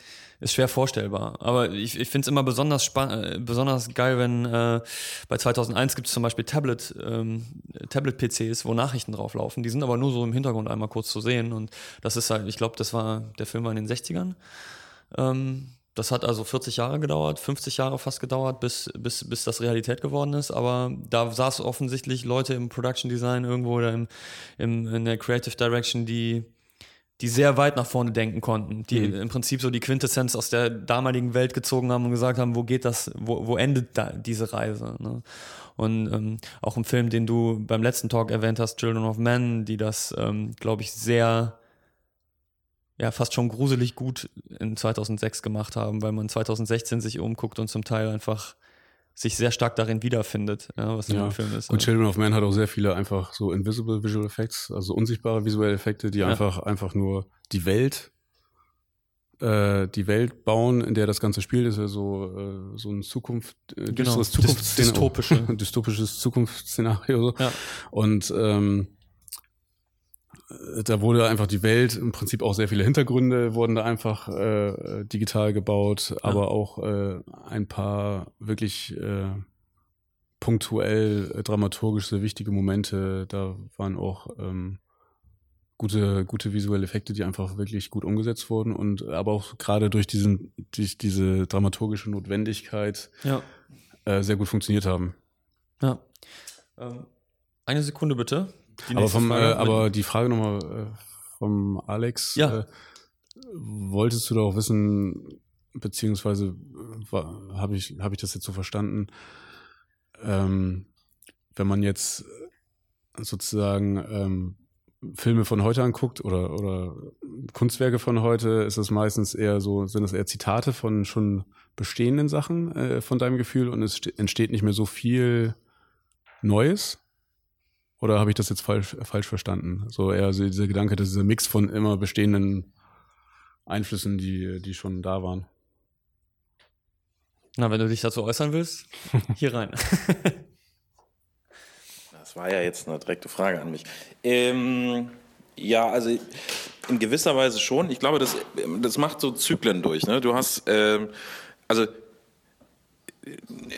ist schwer vorstellbar. Aber ich, ich finde es immer besonders spannend, äh, besonders geil, wenn äh, bei 2001 gibt es zum Beispiel Tablet, ähm, Tablet-PCs, wo Nachrichten drauflaufen. Die sind aber nur so im Hintergrund einmal kurz zu sehen. Und das ist halt, ich glaube, das war, der Film war in den 60ern. Ähm, das hat also 40 Jahre gedauert, 50 Jahre fast gedauert, bis, bis, bis das Realität geworden ist. Aber da saß offensichtlich Leute im Production Design irgendwo oder im, im, in der Creative Direction, die, die sehr weit nach vorne denken konnten, die mhm. im Prinzip so die Quintessenz aus der damaligen Welt gezogen haben und gesagt haben, wo geht das, wo, wo endet da diese Reise? Ne? Und ähm, auch im Film, den du beim letzten Talk erwähnt hast, Children of Men, die das, ähm, glaube ich, sehr ja fast schon gruselig gut in 2006 gemacht haben, weil man 2016 sich umguckt und zum Teil einfach sich sehr stark darin wiederfindet, ja, was ja. im Film ist. Und ja. Children of Man hat auch sehr viele einfach so invisible Visual Effects, also unsichtbare visuelle Effekte, die einfach, einfach nur die Welt äh, die Welt bauen, in der das Ganze spielt, ist ja so, äh, so ein Zukunft, äh, genau. Zukunftsszenario. Dystopische. dystopisches Zukunftsszenario. So. Ja. Und ähm, da wurde einfach die Welt, im Prinzip auch sehr viele Hintergründe wurden da einfach äh, digital gebaut, ja. aber auch äh, ein paar wirklich äh, punktuell äh, dramaturgisch sehr wichtige Momente. Da waren auch ähm, gute, gute visuelle Effekte, die einfach wirklich gut umgesetzt wurden und aber auch gerade durch diesen, durch diese dramaturgische Notwendigkeit ja. äh, sehr gut funktioniert haben. Ja. Ähm, eine Sekunde bitte. Die aber, vom, äh, aber die Frage nochmal äh, vom Alex. Ja. Äh, wolltest du da auch wissen, beziehungsweise habe ich, hab ich das jetzt so verstanden, ähm, wenn man jetzt sozusagen ähm, Filme von heute anguckt oder, oder Kunstwerke von heute, ist es meistens eher so, sind es eher Zitate von schon bestehenden Sachen äh, von deinem Gefühl und es entsteht nicht mehr so viel Neues? Oder habe ich das jetzt falsch, falsch verstanden? So eher so dieser Gedanke, dass dieser Mix von immer bestehenden Einflüssen, die, die schon da waren. Na, wenn du dich dazu äußern willst, hier rein. das war ja jetzt eine direkte Frage an mich. Ähm, ja, also in gewisser Weise schon. Ich glaube, das, das macht so Zyklen durch. Ne? Du hast, ähm, also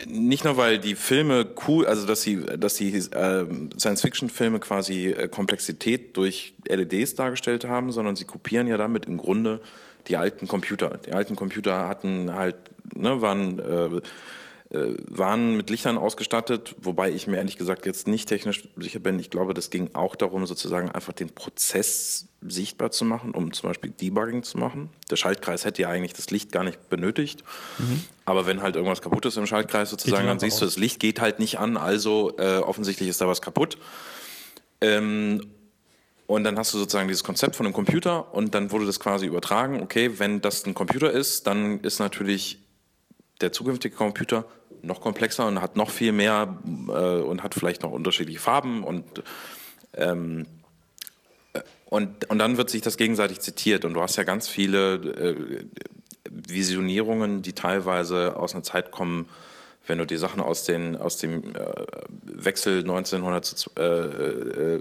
nicht nur weil die Filme cool, also dass sie, dass die äh, Science-Fiction-Filme quasi äh, Komplexität durch LEDs dargestellt haben, sondern sie kopieren ja damit im Grunde die alten Computer. Die alten Computer hatten halt, ne, waren äh, waren mit Lichtern ausgestattet, wobei ich mir ehrlich gesagt jetzt nicht technisch sicher bin. Ich glaube, das ging auch darum, sozusagen einfach den Prozess sichtbar zu machen, um zum Beispiel Debugging zu machen. Der Schaltkreis hätte ja eigentlich das Licht gar nicht benötigt. Mhm. Aber wenn halt irgendwas kaputt ist im Schaltkreis sozusagen, dann siehst aus. du, das Licht geht halt nicht an, also äh, offensichtlich ist da was kaputt. Ähm, und dann hast du sozusagen dieses Konzept von einem Computer und dann wurde das quasi übertragen, okay, wenn das ein Computer ist, dann ist natürlich der zukünftige Computer noch komplexer und hat noch viel mehr äh, und hat vielleicht noch unterschiedliche Farben und ähm, äh, und, und dann wird sich das gegenseitig zitiert und du hast ja ganz viele äh, Visionierungen, die teilweise aus einer Zeit kommen, wenn du die Sachen aus, den, aus dem äh, Wechsel 1900 äh,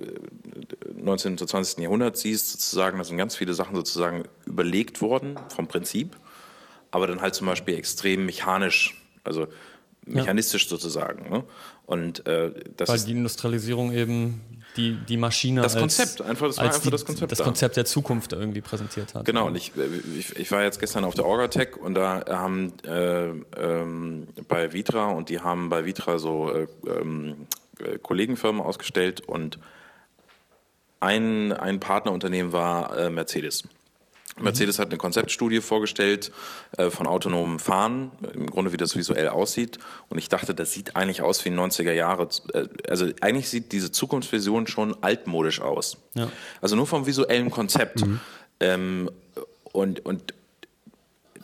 19. zu 20. Jahrhundert siehst, sozusagen, da sind ganz viele Sachen sozusagen überlegt worden vom Prinzip aber dann halt zum Beispiel extrem mechanisch, also mechanistisch ja. sozusagen. Ne? Und äh, das Weil die Industrialisierung eben die, die Maschine das Konzept, als, einfach, das war einfach die, das Konzept. Das da. Konzept der Zukunft irgendwie präsentiert hat. Genau, und ich, ich, ich war jetzt gestern auf der Orgatech und da haben äh, ähm, bei Vitra und die haben bei Vitra so äh, ähm, äh, Kollegenfirmen ausgestellt und ein, ein Partnerunternehmen war äh, Mercedes. Mercedes hat eine Konzeptstudie vorgestellt äh, von autonomem Fahren, im Grunde wie das visuell aussieht. Und ich dachte, das sieht eigentlich aus wie 90er Jahre. Äh, also eigentlich sieht diese Zukunftsvision schon altmodisch aus. Ja. Also nur vom visuellen Konzept. Mhm. Ähm, und, und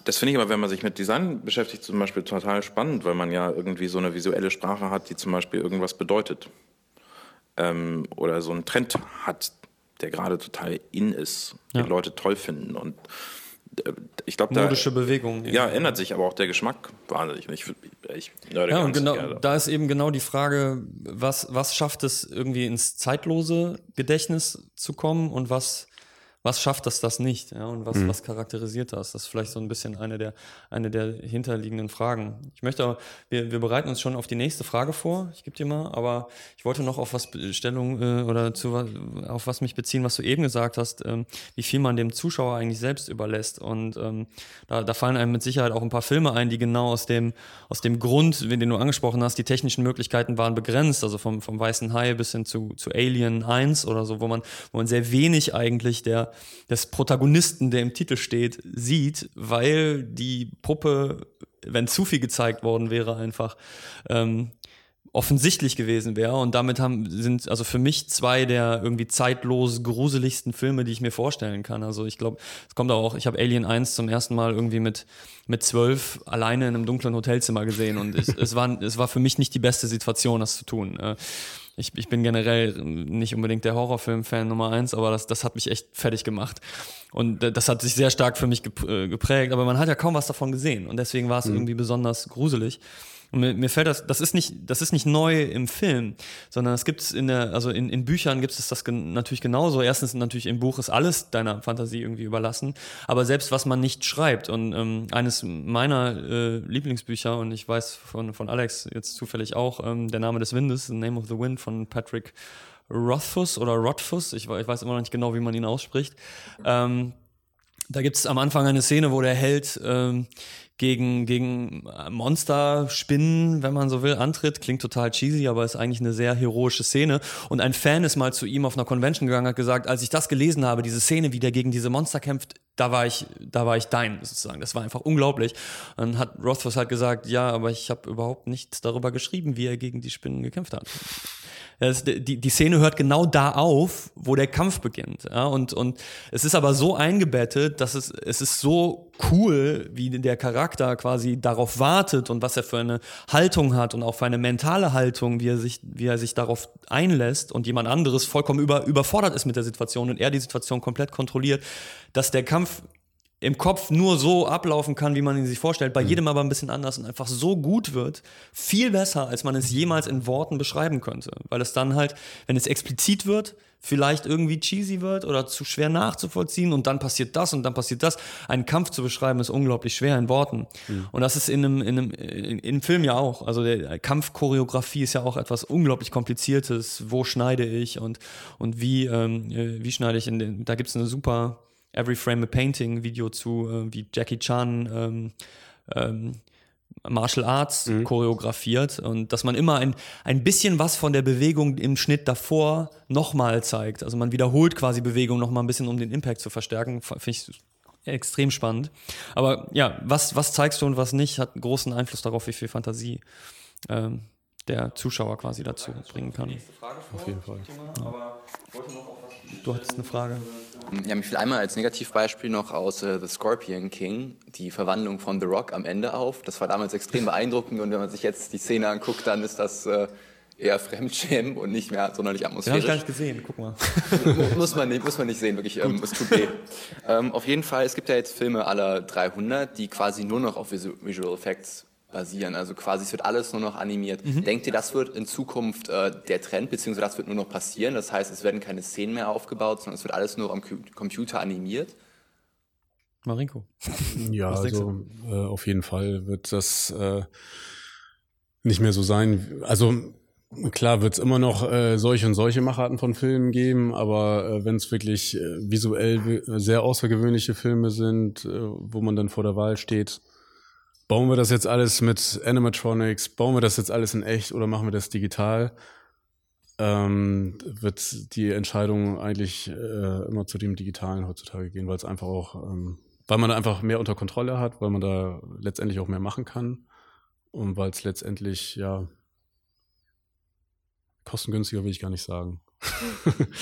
das finde ich aber, wenn man sich mit Design beschäftigt, zum Beispiel total spannend, weil man ja irgendwie so eine visuelle Sprache hat, die zum Beispiel irgendwas bedeutet. Ähm, oder so einen Trend hat, der gerade total in ist, ja. die Leute toll finden und äh, ich glaube, da modische Bewegung. Ja, ändert sich aber auch der Geschmack wahnsinnig. Ich, ich ja, und genau, da ist eben genau die Frage, was, was schafft es irgendwie ins zeitlose Gedächtnis zu kommen und was was schafft das das nicht? Ja, und was, mhm. was charakterisiert das? Das ist vielleicht so ein bisschen eine der, eine der hinterliegenden Fragen. Ich möchte, wir, wir bereiten uns schon auf die nächste Frage vor. Ich gebe dir mal, aber ich wollte noch auf was Stellung äh, oder zu, auf was mich beziehen, was du eben gesagt hast, ähm, wie viel man dem Zuschauer eigentlich selbst überlässt. Und ähm, da, da fallen einem mit Sicherheit auch ein paar Filme ein, die genau aus dem, aus dem Grund, den du angesprochen hast, die technischen Möglichkeiten waren begrenzt, also vom, vom Weißen Hai bis hin zu, zu Alien 1 oder so, wo man, wo man sehr wenig eigentlich der des Protagonisten, der im Titel steht, sieht, weil die Puppe, wenn zu viel gezeigt worden wäre, einfach ähm, offensichtlich gewesen wäre. Und damit haben, sind also für mich zwei der irgendwie zeitlos gruseligsten Filme, die ich mir vorstellen kann. Also ich glaube, es kommt auch, ich habe Alien 1 zum ersten Mal irgendwie mit, mit zwölf alleine in einem dunklen Hotelzimmer gesehen und es, es, war, es war für mich nicht die beste Situation, das zu tun. Ich, ich bin generell nicht unbedingt der Horrorfilm-Fan Nummer eins, aber das, das hat mich echt fertig gemacht. Und das hat sich sehr stark für mich äh, geprägt, aber man hat ja kaum was davon gesehen und deswegen war es mhm. irgendwie besonders gruselig. Und mir, mir fällt das, das ist nicht, das ist nicht neu im Film, sondern es gibt es in der, also in, in Büchern gibt es das gen natürlich genauso. Erstens natürlich im Buch ist alles deiner Fantasie irgendwie überlassen, aber selbst was man nicht schreibt. Und ähm, eines meiner äh, Lieblingsbücher, und ich weiß von, von Alex jetzt zufällig auch, ähm, Der Name des Windes, The Name of the Wind von Patrick Rothfuss oder Rothfuss, ich, ich weiß immer noch nicht genau, wie man ihn ausspricht. Ähm, da gibt es am Anfang eine Szene, wo der Held ähm, gegen, gegen Monster, Spinnen, wenn man so will, antritt. Klingt total cheesy, aber ist eigentlich eine sehr heroische Szene. Und ein Fan ist mal zu ihm auf einer Convention gegangen, hat gesagt, als ich das gelesen habe, diese Szene, wie der gegen diese Monster kämpft, da war ich, da war ich dein, sozusagen. Das war einfach unglaublich. Dann hat Rothfuss halt gesagt, ja, aber ich habe überhaupt nichts darüber geschrieben, wie er gegen die Spinnen gekämpft hat. Das, die, die Szene hört genau da auf, wo der Kampf beginnt. Ja? Und, und es ist aber so eingebettet, dass es, es ist so cool, wie der Charakter quasi darauf wartet und was er für eine Haltung hat und auch für eine mentale Haltung, wie er sich, wie er sich darauf einlässt und jemand anderes vollkommen über, überfordert ist mit der Situation und er die Situation komplett kontrolliert, dass der Kampf im Kopf nur so ablaufen kann, wie man ihn sich vorstellt, bei mhm. jedem aber ein bisschen anders und einfach so gut wird, viel besser, als man es jemals in Worten beschreiben könnte. Weil es dann halt, wenn es explizit wird, vielleicht irgendwie cheesy wird oder zu schwer nachzuvollziehen und dann passiert das und dann passiert das. Einen Kampf zu beschreiben ist unglaublich schwer in Worten. Mhm. Und das ist in einem, in einem in, in Film ja auch. Also der Kampfchoreografie ist ja auch etwas unglaublich kompliziertes. Wo schneide ich und, und wie, ähm, äh, wie schneide ich in den, da gibt es eine super Every Frame a Painting Video zu, äh, wie Jackie Chan ähm, ähm, Martial Arts mhm. choreografiert und dass man immer ein, ein bisschen was von der Bewegung im Schnitt davor nochmal zeigt. Also man wiederholt quasi Bewegung nochmal ein bisschen, um den Impact zu verstärken. Finde ich extrem spannend. Aber ja, was, was zeigst du und was nicht, hat einen großen Einfluss darauf, wie viel Fantasie ähm, der Zuschauer quasi dazu bringen kann. Auf jeden Fall. Ja. Du hattest eine Frage. Ja, mir fiel einmal als Negativbeispiel noch aus äh, The Scorpion King die Verwandlung von The Rock am Ende auf. Das war damals extrem beeindruckend und wenn man sich jetzt die Szene anguckt, dann ist das äh, eher Fremdschämen und nicht mehr sonderlich atmosphärisch. Den habe ich gar nicht gesehen, guck mal. muss, man nicht, muss man nicht sehen, wirklich, ähm, es tut weh. Ähm, auf jeden Fall, es gibt ja jetzt Filme aller 300, die quasi nur noch auf Visual Effects basieren. Also quasi es wird alles nur noch animiert. Mhm. Denkt ihr, das wird in Zukunft äh, der Trend, beziehungsweise das wird nur noch passieren? Das heißt, es werden keine Szenen mehr aufgebaut, sondern es wird alles nur am Computer animiert? Marinko. Ja, also äh, auf jeden Fall wird das äh, nicht mehr so sein. Also klar wird es immer noch äh, solche und solche Macharten von Filmen geben, aber äh, wenn es wirklich äh, visuell sehr außergewöhnliche Filme sind, äh, wo man dann vor der Wahl steht, bauen wir das jetzt alles mit Animatronics, bauen wir das jetzt alles in echt oder machen wir das digital? Ähm, wird die Entscheidung eigentlich äh, immer zu dem Digitalen heutzutage gehen, weil es einfach auch, ähm, weil man da einfach mehr unter Kontrolle hat, weil man da letztendlich auch mehr machen kann und weil es letztendlich, ja, kostengünstiger will ich gar nicht sagen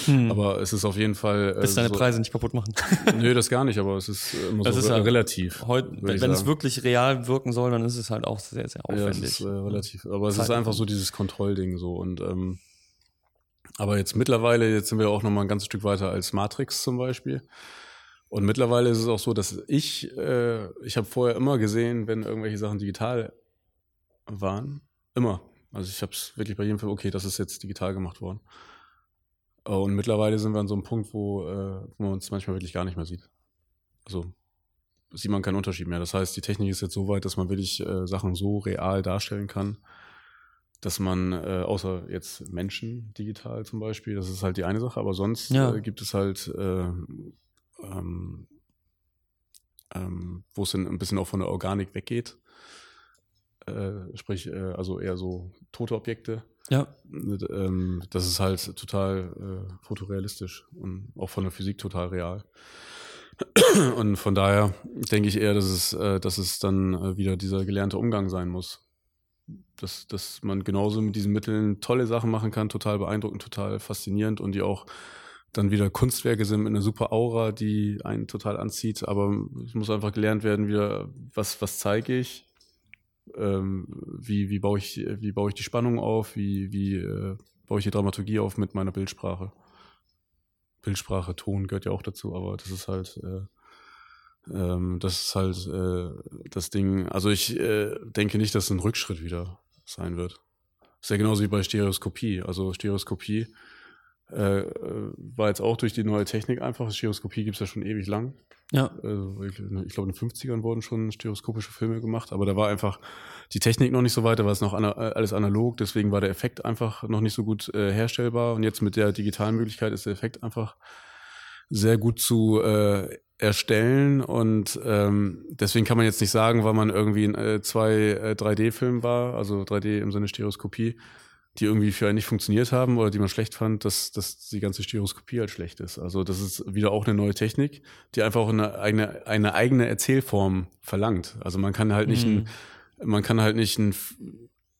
hm. Aber es ist auf jeden Fall. Äh, Bis deine so, Preise nicht kaputt machen. Nö, das gar nicht, aber es ist immer das so ist halt relativ. Heut, wenn es wirklich real wirken soll, dann ist es halt auch sehr, sehr aufwendig. Ja, es ist äh, relativ. Aber es ist einfach so dieses Kontrollding so. Und ähm, aber jetzt mittlerweile, jetzt sind wir auch noch mal ein ganzes Stück weiter als Matrix zum Beispiel. Und mittlerweile ist es auch so, dass ich, äh, ich habe vorher immer gesehen, wenn irgendwelche Sachen digital waren, immer. Also ich habe es wirklich bei jedem Film, okay, das ist jetzt digital gemacht worden. Und mittlerweile sind wir an so einem Punkt, wo, äh, wo man uns manchmal wirklich gar nicht mehr sieht. Also sieht man keinen Unterschied mehr. Das heißt, die Technik ist jetzt so weit, dass man wirklich äh, Sachen so real darstellen kann, dass man, äh, außer jetzt Menschen digital zum Beispiel, das ist halt die eine Sache, aber sonst ja. äh, gibt es halt, äh, ähm, ähm, wo es dann ein bisschen auch von der Organik weggeht. Äh, sprich, äh, also eher so tote Objekte ja. Ähm, das ist halt total äh, fotorealistisch und auch von der Physik total real. Und von daher denke ich eher, dass es, äh, dass es dann äh, wieder dieser gelernte Umgang sein muss. Dass, dass man genauso mit diesen Mitteln tolle Sachen machen kann, total beeindruckend, total faszinierend und die auch dann wieder Kunstwerke sind mit einer super Aura, die einen total anzieht. Aber es muss einfach gelernt werden, wieder, was, was zeige ich, wie, wie, baue ich, wie baue ich die Spannung auf, wie, wie, äh, baue ich die Dramaturgie auf mit meiner Bildsprache. Bildsprache, Ton gehört ja auch dazu, aber das ist halt, äh, ähm, das ist halt äh, das Ding. Also ich äh, denke nicht, dass es ein Rückschritt wieder sein wird. ist ja genauso wie bei Stereoskopie. Also Stereoskopie äh, war jetzt auch durch die neue Technik einfach. Stereoskopie gibt es ja schon ewig lang. Ja. Also ich, glaube, in den 50ern wurden schon stereoskopische Filme gemacht, aber da war einfach die Technik noch nicht so weit, da war es noch ana alles analog, deswegen war der Effekt einfach noch nicht so gut äh, herstellbar. Und jetzt mit der digitalen Möglichkeit ist der Effekt einfach sehr gut zu äh, erstellen und ähm, deswegen kann man jetzt nicht sagen, weil man irgendwie in äh, zwei äh, 3D-Filmen war, also 3D im Sinne Stereoskopie, die irgendwie für einen nicht funktioniert haben oder die man schlecht fand, dass, dass die ganze Stereoskopie halt schlecht ist. Also das ist wieder auch eine neue Technik, die einfach auch eine eigene, eine eigene Erzählform verlangt. Also man kann halt nicht mhm. ein, man kann halt nicht ein,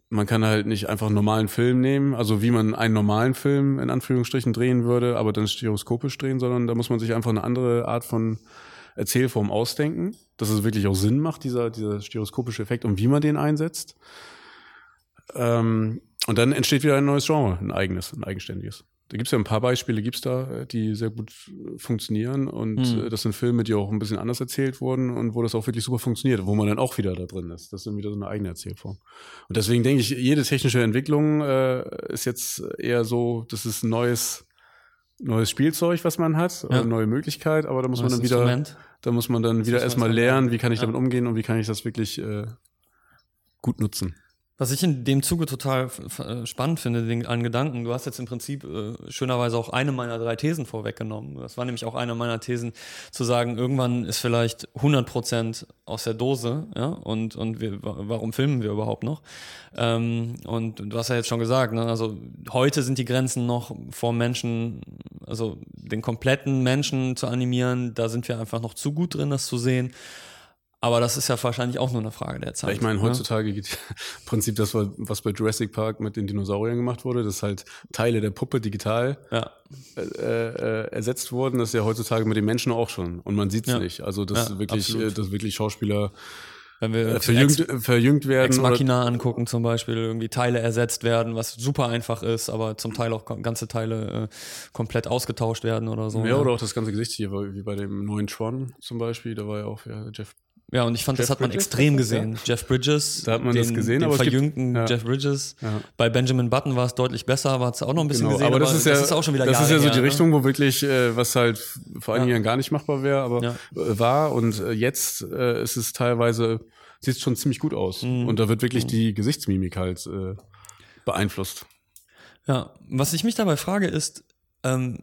man kann halt nicht einfach einen normalen Film nehmen, also wie man einen normalen Film in Anführungsstrichen drehen würde, aber dann stereoskopisch drehen, sondern da muss man sich einfach eine andere Art von Erzählform ausdenken, dass es wirklich auch Sinn macht, dieser, dieser stereoskopische Effekt und wie man den einsetzt. Ähm, und dann entsteht wieder ein neues Genre, ein eigenes, ein eigenständiges. Da gibt es ja ein paar Beispiele, gibt's da, äh, die sehr gut äh, funktionieren. Und mhm. das sind Filme, die auch ein bisschen anders erzählt wurden und wo das auch wirklich super funktioniert, wo man dann auch wieder da drin ist. Das ist dann wieder so eine eigene Erzählform. Und deswegen denke ich, jede technische Entwicklung äh, ist jetzt eher so, das ist ein neues, neues Spielzeug, was man hat, ja. eine neue Möglichkeit, aber da muss neues man dann wieder, Instrument. da muss man dann wieder erstmal lernen, wie kann ich ja. damit umgehen und wie kann ich das wirklich äh, gut nutzen. Was ich in dem Zuge total äh, spannend finde, den einen Gedanken, du hast jetzt im Prinzip äh, schönerweise auch eine meiner drei Thesen vorweggenommen. Das war nämlich auch eine meiner Thesen, zu sagen, irgendwann ist vielleicht 100 Prozent aus der Dose, ja, und, und wir, warum filmen wir überhaupt noch? Ähm, und du hast ja jetzt schon gesagt, ne, also heute sind die Grenzen noch vor Menschen, also den kompletten Menschen zu animieren, da sind wir einfach noch zu gut drin, das zu sehen. Aber das ist ja wahrscheinlich auch nur eine Frage der Zeit. Ich meine, ne? heutzutage geht im Prinzip das, was bei Jurassic Park mit den Dinosauriern gemacht wurde, dass halt Teile der Puppe digital ja. äh, äh, ersetzt wurden. Das ist ja heutzutage mit den Menschen auch schon. Und man sieht es ja. nicht. Also, dass ja, wirklich, äh, dass wirklich Schauspieler wenn wir äh, verjüngt, Ex, verjüngt werden. Ex Machina angucken zum Beispiel, irgendwie Teile ersetzt werden, was super einfach ist, aber zum Teil auch ganze Teile äh, komplett ausgetauscht werden oder so. Ja, oder auch das ganze Gesicht hier, wie bei dem neuen Tron zum Beispiel, da war ja auch ja, Jeff ja, und ich fand, Jeff das hat man Bridges, extrem gesehen. Ja. Jeff Bridges, da hat man den, das gesehen, den aber verjüngten gibt, ja. Jeff Bridges. Ja. Bei Benjamin Button war es deutlich besser, war es auch noch ein bisschen genau, gesehen. Aber das, aber ist, ja, das ist auch schon wieder Das Jahre ist ja so her, die ne? Richtung, wo wirklich, äh, was halt vor einigen Jahren gar nicht machbar wäre, aber äh, war. Und äh, jetzt äh, ist es teilweise, sieht es schon ziemlich gut aus. Mhm. Und da wird wirklich mhm. die Gesichtsmimik halt äh, beeinflusst. Ja, was ich mich dabei frage ist, ähm,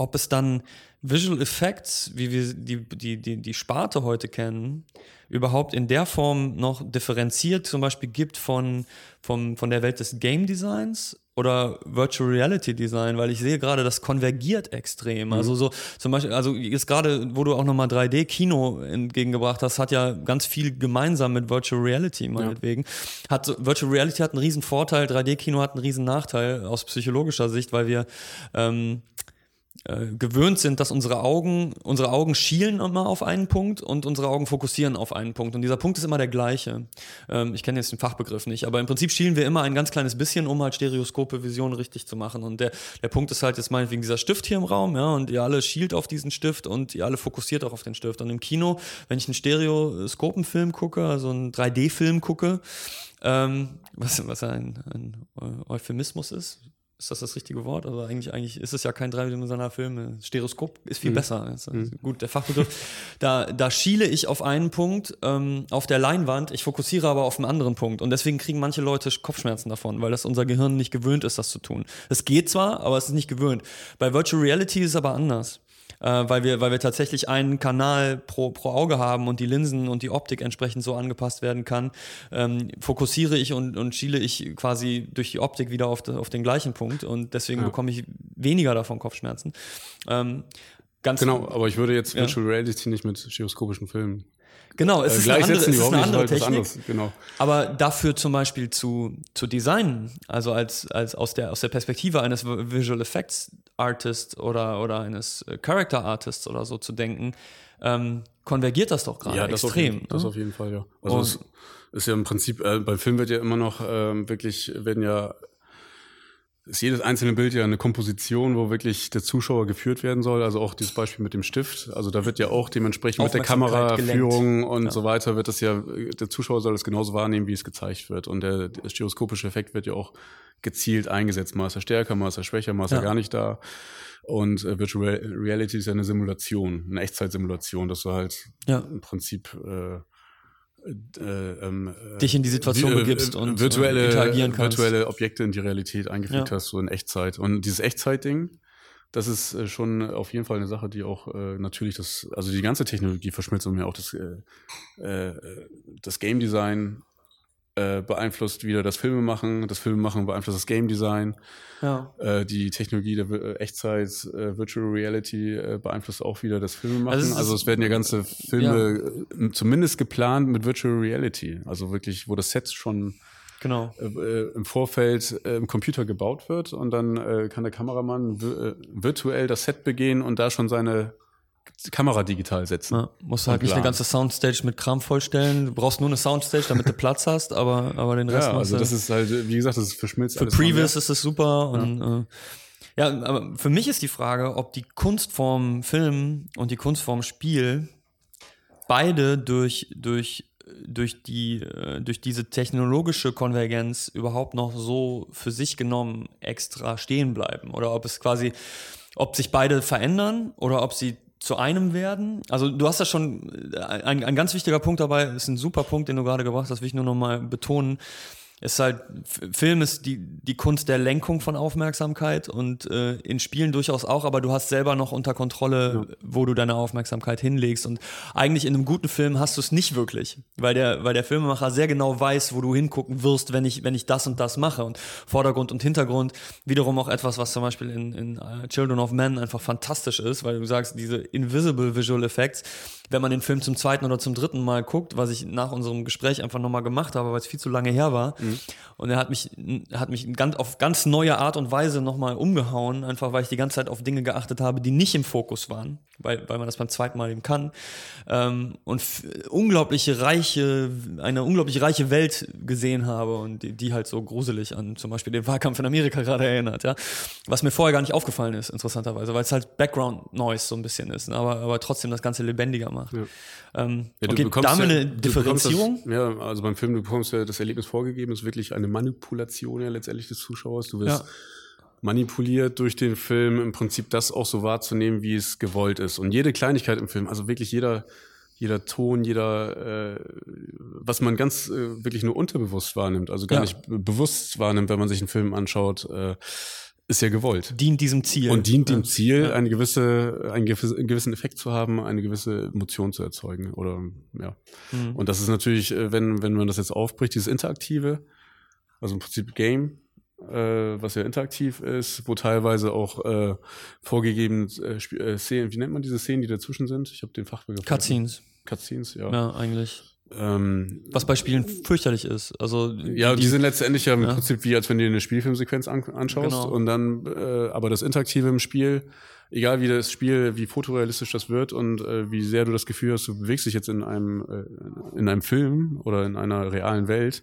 ob es dann Visual Effects, wie wir die, die, die, die Sparte heute kennen, überhaupt in der Form noch differenziert zum Beispiel gibt von, von, von der Welt des Game Designs oder Virtual Reality Design, weil ich sehe gerade, das konvergiert extrem. Mhm. Also so zum Beispiel, also jetzt gerade, wo du auch nochmal 3D-Kino entgegengebracht hast, hat ja ganz viel gemeinsam mit Virtual Reality meinetwegen. Ja. Hat Virtual Reality hat einen riesen Vorteil, 3D-Kino hat einen riesen Nachteil aus psychologischer Sicht, weil wir ähm, äh, gewöhnt sind, dass unsere Augen, unsere Augen schielen immer auf einen Punkt und unsere Augen fokussieren auf einen Punkt. Und dieser Punkt ist immer der gleiche. Ähm, ich kenne jetzt den Fachbegriff nicht, aber im Prinzip schielen wir immer ein ganz kleines bisschen, um halt Stereoskope Vision richtig zu machen. Und der, der Punkt ist halt jetzt meinetwegen dieser Stift hier im Raum, ja, und ihr alle schielt auf diesen Stift und ihr alle fokussiert auch auf den Stift. Und im Kino, wenn ich einen Stereoskopenfilm gucke, also einen 3D-Film gucke, ähm, was, was ein, ein Euphemismus ist, ist das das richtige Wort? Also eigentlich, eigentlich ist es ja kein dreidimensionaler Film. Stereoskop ist viel mhm. besser. Ist mhm. Gut, der Fachbegriff. da, da schiele ich auf einen Punkt ähm, auf der Leinwand, ich fokussiere aber auf einen anderen Punkt. Und deswegen kriegen manche Leute Kopfschmerzen davon, weil das unser Gehirn nicht gewöhnt ist, das zu tun. Es geht zwar, aber es ist nicht gewöhnt. Bei Virtual Reality ist es aber anders äh, weil, wir, weil wir tatsächlich einen Kanal pro, pro Auge haben und die Linsen und die Optik entsprechend so angepasst werden kann, ähm, fokussiere ich und, und schiele ich quasi durch die Optik wieder auf, auf den gleichen Punkt und deswegen ja. bekomme ich weniger davon Kopfschmerzen. Ähm, Ganz genau, aber ich würde jetzt Virtual ja. Reality nicht mit stereoskopischen Filmen Genau, es äh, ist eine andere, es ist eine andere Technik. Anderes, genau. Aber dafür zum Beispiel zu, zu designen, also als, als aus, der, aus der Perspektive eines Visual Effects Artists oder, oder eines äh, Character Artists oder so zu denken, ähm, konvergiert das doch gerade ja, das extrem. Auf jeden, das ne? auf jeden Fall, ja. Also Und, es ist ja im Prinzip, äh, beim Film wird ja immer noch äh, wirklich, werden ja ist jedes einzelne Bild ja eine Komposition, wo wirklich der Zuschauer geführt werden soll. Also auch dieses Beispiel mit dem Stift. Also da wird ja auch dementsprechend mit der Kameraführung und ja. so weiter wird das ja, der Zuschauer soll es genauso wahrnehmen, wie es gezeigt wird. Und der, der stereoskopische Effekt wird ja auch gezielt eingesetzt. Mal ist er stärker, mal ist er schwächer, mal ist ja. er gar nicht da. Und äh, Virtual Reality ist ja eine Simulation, eine Echtzeitsimulation, dass du halt ja. im Prinzip äh, äh, ähm, dich in die Situation äh, begibst und äh, virtuelle, interagieren kannst. virtuelle Objekte in die Realität eingefügt ja. hast, so in Echtzeit. Und dieses Echtzeit-Ding, das ist äh, schon auf jeden Fall eine Sache, die auch äh, natürlich das, also die ganze Technologie verschmilzt und mir auch das, äh, äh, das Game Design äh, beeinflusst wieder das Filmemachen, das Filmemachen beeinflusst das Game Design. Ja. Äh, die Technologie der äh, Echtzeit, äh, Virtual Reality äh, beeinflusst auch wieder das Filmemachen. Also, also es werden ja ganze Filme ja. Zumindest geplant mit Virtual Reality. Also wirklich, wo das Set schon genau. im Vorfeld im Computer gebaut wird und dann kann der Kameramann virtuell das Set begehen und da schon seine Kamera digital setzen. Ja, musst du halt nicht eine ganze Soundstage mit Kram vollstellen. Du brauchst nur eine Soundstage, damit du Platz hast, aber, aber den Rest ja, also das ist halt, wie gesagt, das verschmilzt Für Previous ist es super und ja. Äh, ja, aber für mich ist die Frage, ob die Kunstform Film und die Kunstform Spiel beide durch, durch, durch, die, äh, durch diese technologische Konvergenz überhaupt noch so für sich genommen extra stehen bleiben. Oder ob es quasi, ob sich beide verändern oder ob sie zu einem werden. Also du hast ja schon, äh, ein, ein ganz wichtiger Punkt dabei, ist ein super Punkt, den du gerade gebracht hast, will ich nur noch mal betonen ist halt, Film ist die, die Kunst der Lenkung von Aufmerksamkeit und äh, in Spielen durchaus auch, aber du hast selber noch unter Kontrolle, ja. wo du deine Aufmerksamkeit hinlegst. Und eigentlich in einem guten Film hast du es nicht wirklich, weil der, weil der Filmemacher sehr genau weiß, wo du hingucken wirst, wenn ich, wenn ich das und das mache. Und Vordergrund und Hintergrund wiederum auch etwas, was zum Beispiel in, in uh, Children of Men einfach fantastisch ist, weil du sagst, diese Invisible Visual Effects, wenn man den Film zum zweiten oder zum dritten Mal guckt, was ich nach unserem Gespräch einfach nochmal gemacht habe, weil es viel zu lange her war. Mhm. Und er hat mich, hat mich ganz, auf ganz neue Art und Weise nochmal umgehauen, einfach weil ich die ganze Zeit auf Dinge geachtet habe, die nicht im Fokus waren, weil, weil man das beim zweiten Mal eben kann. Ähm, und unglaubliche reiche, eine unglaublich reiche Welt gesehen habe und die, die halt so gruselig an zum Beispiel den Wahlkampf in Amerika gerade erinnert, ja. Was mir vorher gar nicht aufgefallen ist, interessanterweise, weil es halt Background Noise so ein bisschen ist, ne? aber, aber trotzdem das Ganze lebendiger macht. Ja. Ähm, ja, okay, da haben wir eine Differenzierung. Das, ja, also beim Film, du bekommst ja das Erlebnis vorgegeben, ist wirklich eine Manipulation ja letztendlich des Zuschauers. Du wirst ja. manipuliert durch den Film, im Prinzip das auch so wahrzunehmen, wie es gewollt ist. Und jede Kleinigkeit im Film, also wirklich jeder, jeder Ton, jeder, äh, was man ganz äh, wirklich nur unterbewusst wahrnimmt, also gar ja. nicht bewusst wahrnimmt, wenn man sich einen Film anschaut, äh, ist ja gewollt. Dient diesem Ziel. Und dient dem Ziel, ja. eine gewisse, einen, gewissen Effekt zu haben, eine gewisse Emotion zu erzeugen. Oder ja. Mhm. Und das ist natürlich, äh, wenn, wenn man das jetzt aufbricht, dieses Interaktive, also im Prinzip Game, äh, was ja interaktiv ist, wo teilweise auch äh, vorgegeben äh, äh Szenen, wie nennt man diese Szenen, die dazwischen sind? Ich habe den Fachbegriff. Cutscenes. Cutscenes, ja. Ja, eigentlich. Ähm, Was bei Spielen fürchterlich ist. Also ja, die, die sind letztendlich ja im ja. Prinzip wie, als wenn du dir eine Spielfilmsequenz an, anschaust genau. und dann, äh, aber das Interaktive im Spiel, egal wie das Spiel, wie fotorealistisch das wird und äh, wie sehr du das Gefühl hast, du bewegst dich jetzt in einem äh, in einem Film oder in einer realen Welt,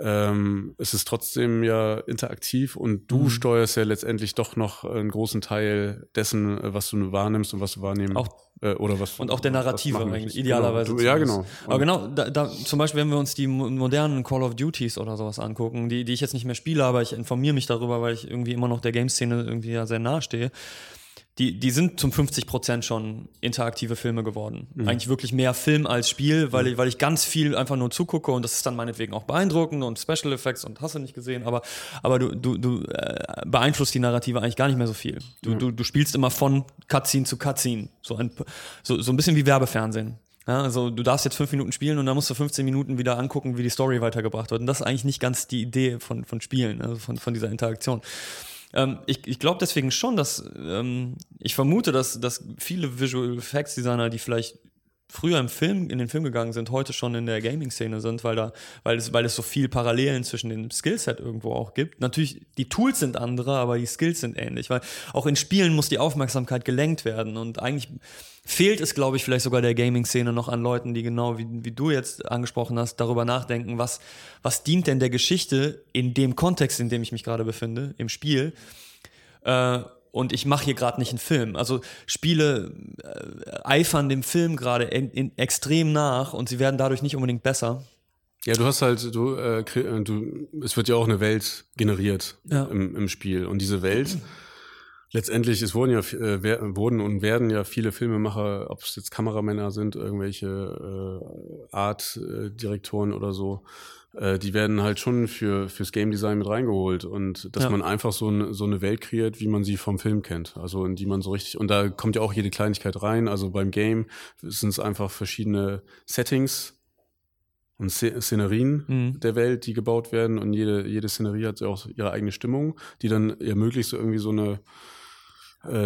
ähm, es ist trotzdem ja interaktiv und du mhm. steuerst ja letztendlich doch noch einen großen Teil dessen, äh, was du wahrnimmst und was du wahrnehmen auch, äh, oder was und auch der Narrative eigentlich idealerweise. Genau. Ja genau. Aber genau, da, da, zum Beispiel wenn wir uns die modernen Call of Duties oder sowas angucken, die die ich jetzt nicht mehr spiele, aber ich informiere mich darüber, weil ich irgendwie immer noch der Game-Szene irgendwie ja sehr nahe stehe die, die sind zum 50 Prozent schon interaktive Filme geworden. Mhm. Eigentlich wirklich mehr Film als Spiel, weil, mhm. ich, weil ich ganz viel einfach nur zugucke und das ist dann meinetwegen auch beeindruckend und Special Effects und hast du nicht gesehen, aber, aber du, du, du äh, beeinflusst die Narrative eigentlich gar nicht mehr so viel. Du, mhm. du, du spielst immer von Cutscene zu Cutscene. So ein, so, so ein bisschen wie Werbefernsehen. Ja, also du darfst jetzt fünf Minuten spielen und dann musst du 15 Minuten wieder angucken, wie die Story weitergebracht wird. Und das ist eigentlich nicht ganz die Idee von, von Spielen, also von, von dieser Interaktion. Ähm, ich ich glaube deswegen schon, dass ähm, ich vermute, dass, dass viele Visual Effects Designer, die vielleicht früher im Film, in den Film gegangen sind, heute schon in der Gaming-Szene sind, weil da, weil es, weil es so viel Parallelen zwischen dem Skillset irgendwo auch gibt. Natürlich, die Tools sind andere, aber die Skills sind ähnlich, weil auch in Spielen muss die Aufmerksamkeit gelenkt werden und eigentlich fehlt es, glaube ich, vielleicht sogar der Gaming-Szene noch an Leuten, die genau wie, wie du jetzt angesprochen hast, darüber nachdenken, was, was dient denn der Geschichte in dem Kontext, in dem ich mich gerade befinde, im Spiel. Äh, und ich mache hier gerade nicht einen Film. Also Spiele äh, eifern dem Film gerade extrem nach und sie werden dadurch nicht unbedingt besser. Ja, du hast halt, du, äh, äh, du es wird ja auch eine Welt generiert ja. im, im Spiel. Und diese Welt, letztendlich, es wurden ja äh, wurden und werden ja viele Filmemacher, ob es jetzt Kameramänner sind, irgendwelche äh, Art-Direktoren oder so, äh, die werden halt schon für fürs Game Design mit reingeholt und dass ja. man einfach so, eine so eine Welt kreiert, wie man sie vom Film kennt. Also in die man so richtig und da kommt ja auch jede Kleinigkeit rein. Also beim Game sind es einfach verschiedene Settings und Szenerien mhm. der Welt, die gebaut werden und jede jede Szenerie hat ja auch ihre eigene Stimmung, die dann ermöglicht so irgendwie so eine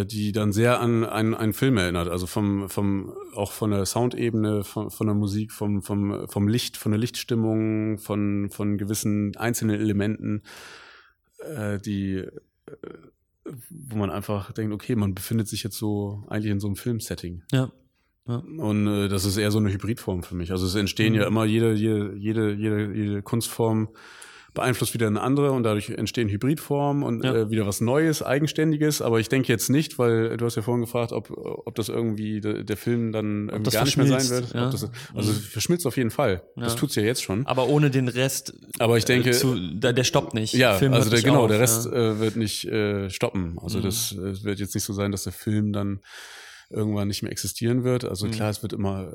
die dann sehr an einen, einen Film erinnert. Also vom, vom, auch von der Soundebene, von, von der Musik, vom, vom, vom Licht, von der Lichtstimmung, von, von gewissen einzelnen Elementen, äh, die, äh, wo man einfach denkt, okay, man befindet sich jetzt so eigentlich in so einem Filmsetting. Ja. ja. Und äh, das ist eher so eine Hybridform für mich. Also es entstehen mhm. ja immer jede, jede, jede, jede, jede Kunstform beeinflusst wieder eine andere und dadurch entstehen Hybridformen und ja. äh, wieder was Neues, Eigenständiges. Aber ich denke jetzt nicht, weil du hast ja vorhin gefragt, ob, ob das irgendwie de, der Film dann irgendwie gar nicht mehr sein wird. Ja. Das, also mhm. verschmilzt auf jeden Fall. Ja. Das tut's ja jetzt schon. Aber ohne den Rest. Aber ich denke, äh, zu, der, der stoppt nicht. Ja, Film also der, genau, auf, der Rest äh, wird nicht äh, stoppen. Also mhm. das äh, wird jetzt nicht so sein, dass der Film dann irgendwann nicht mehr existieren wird. Also mhm. klar, es wird immer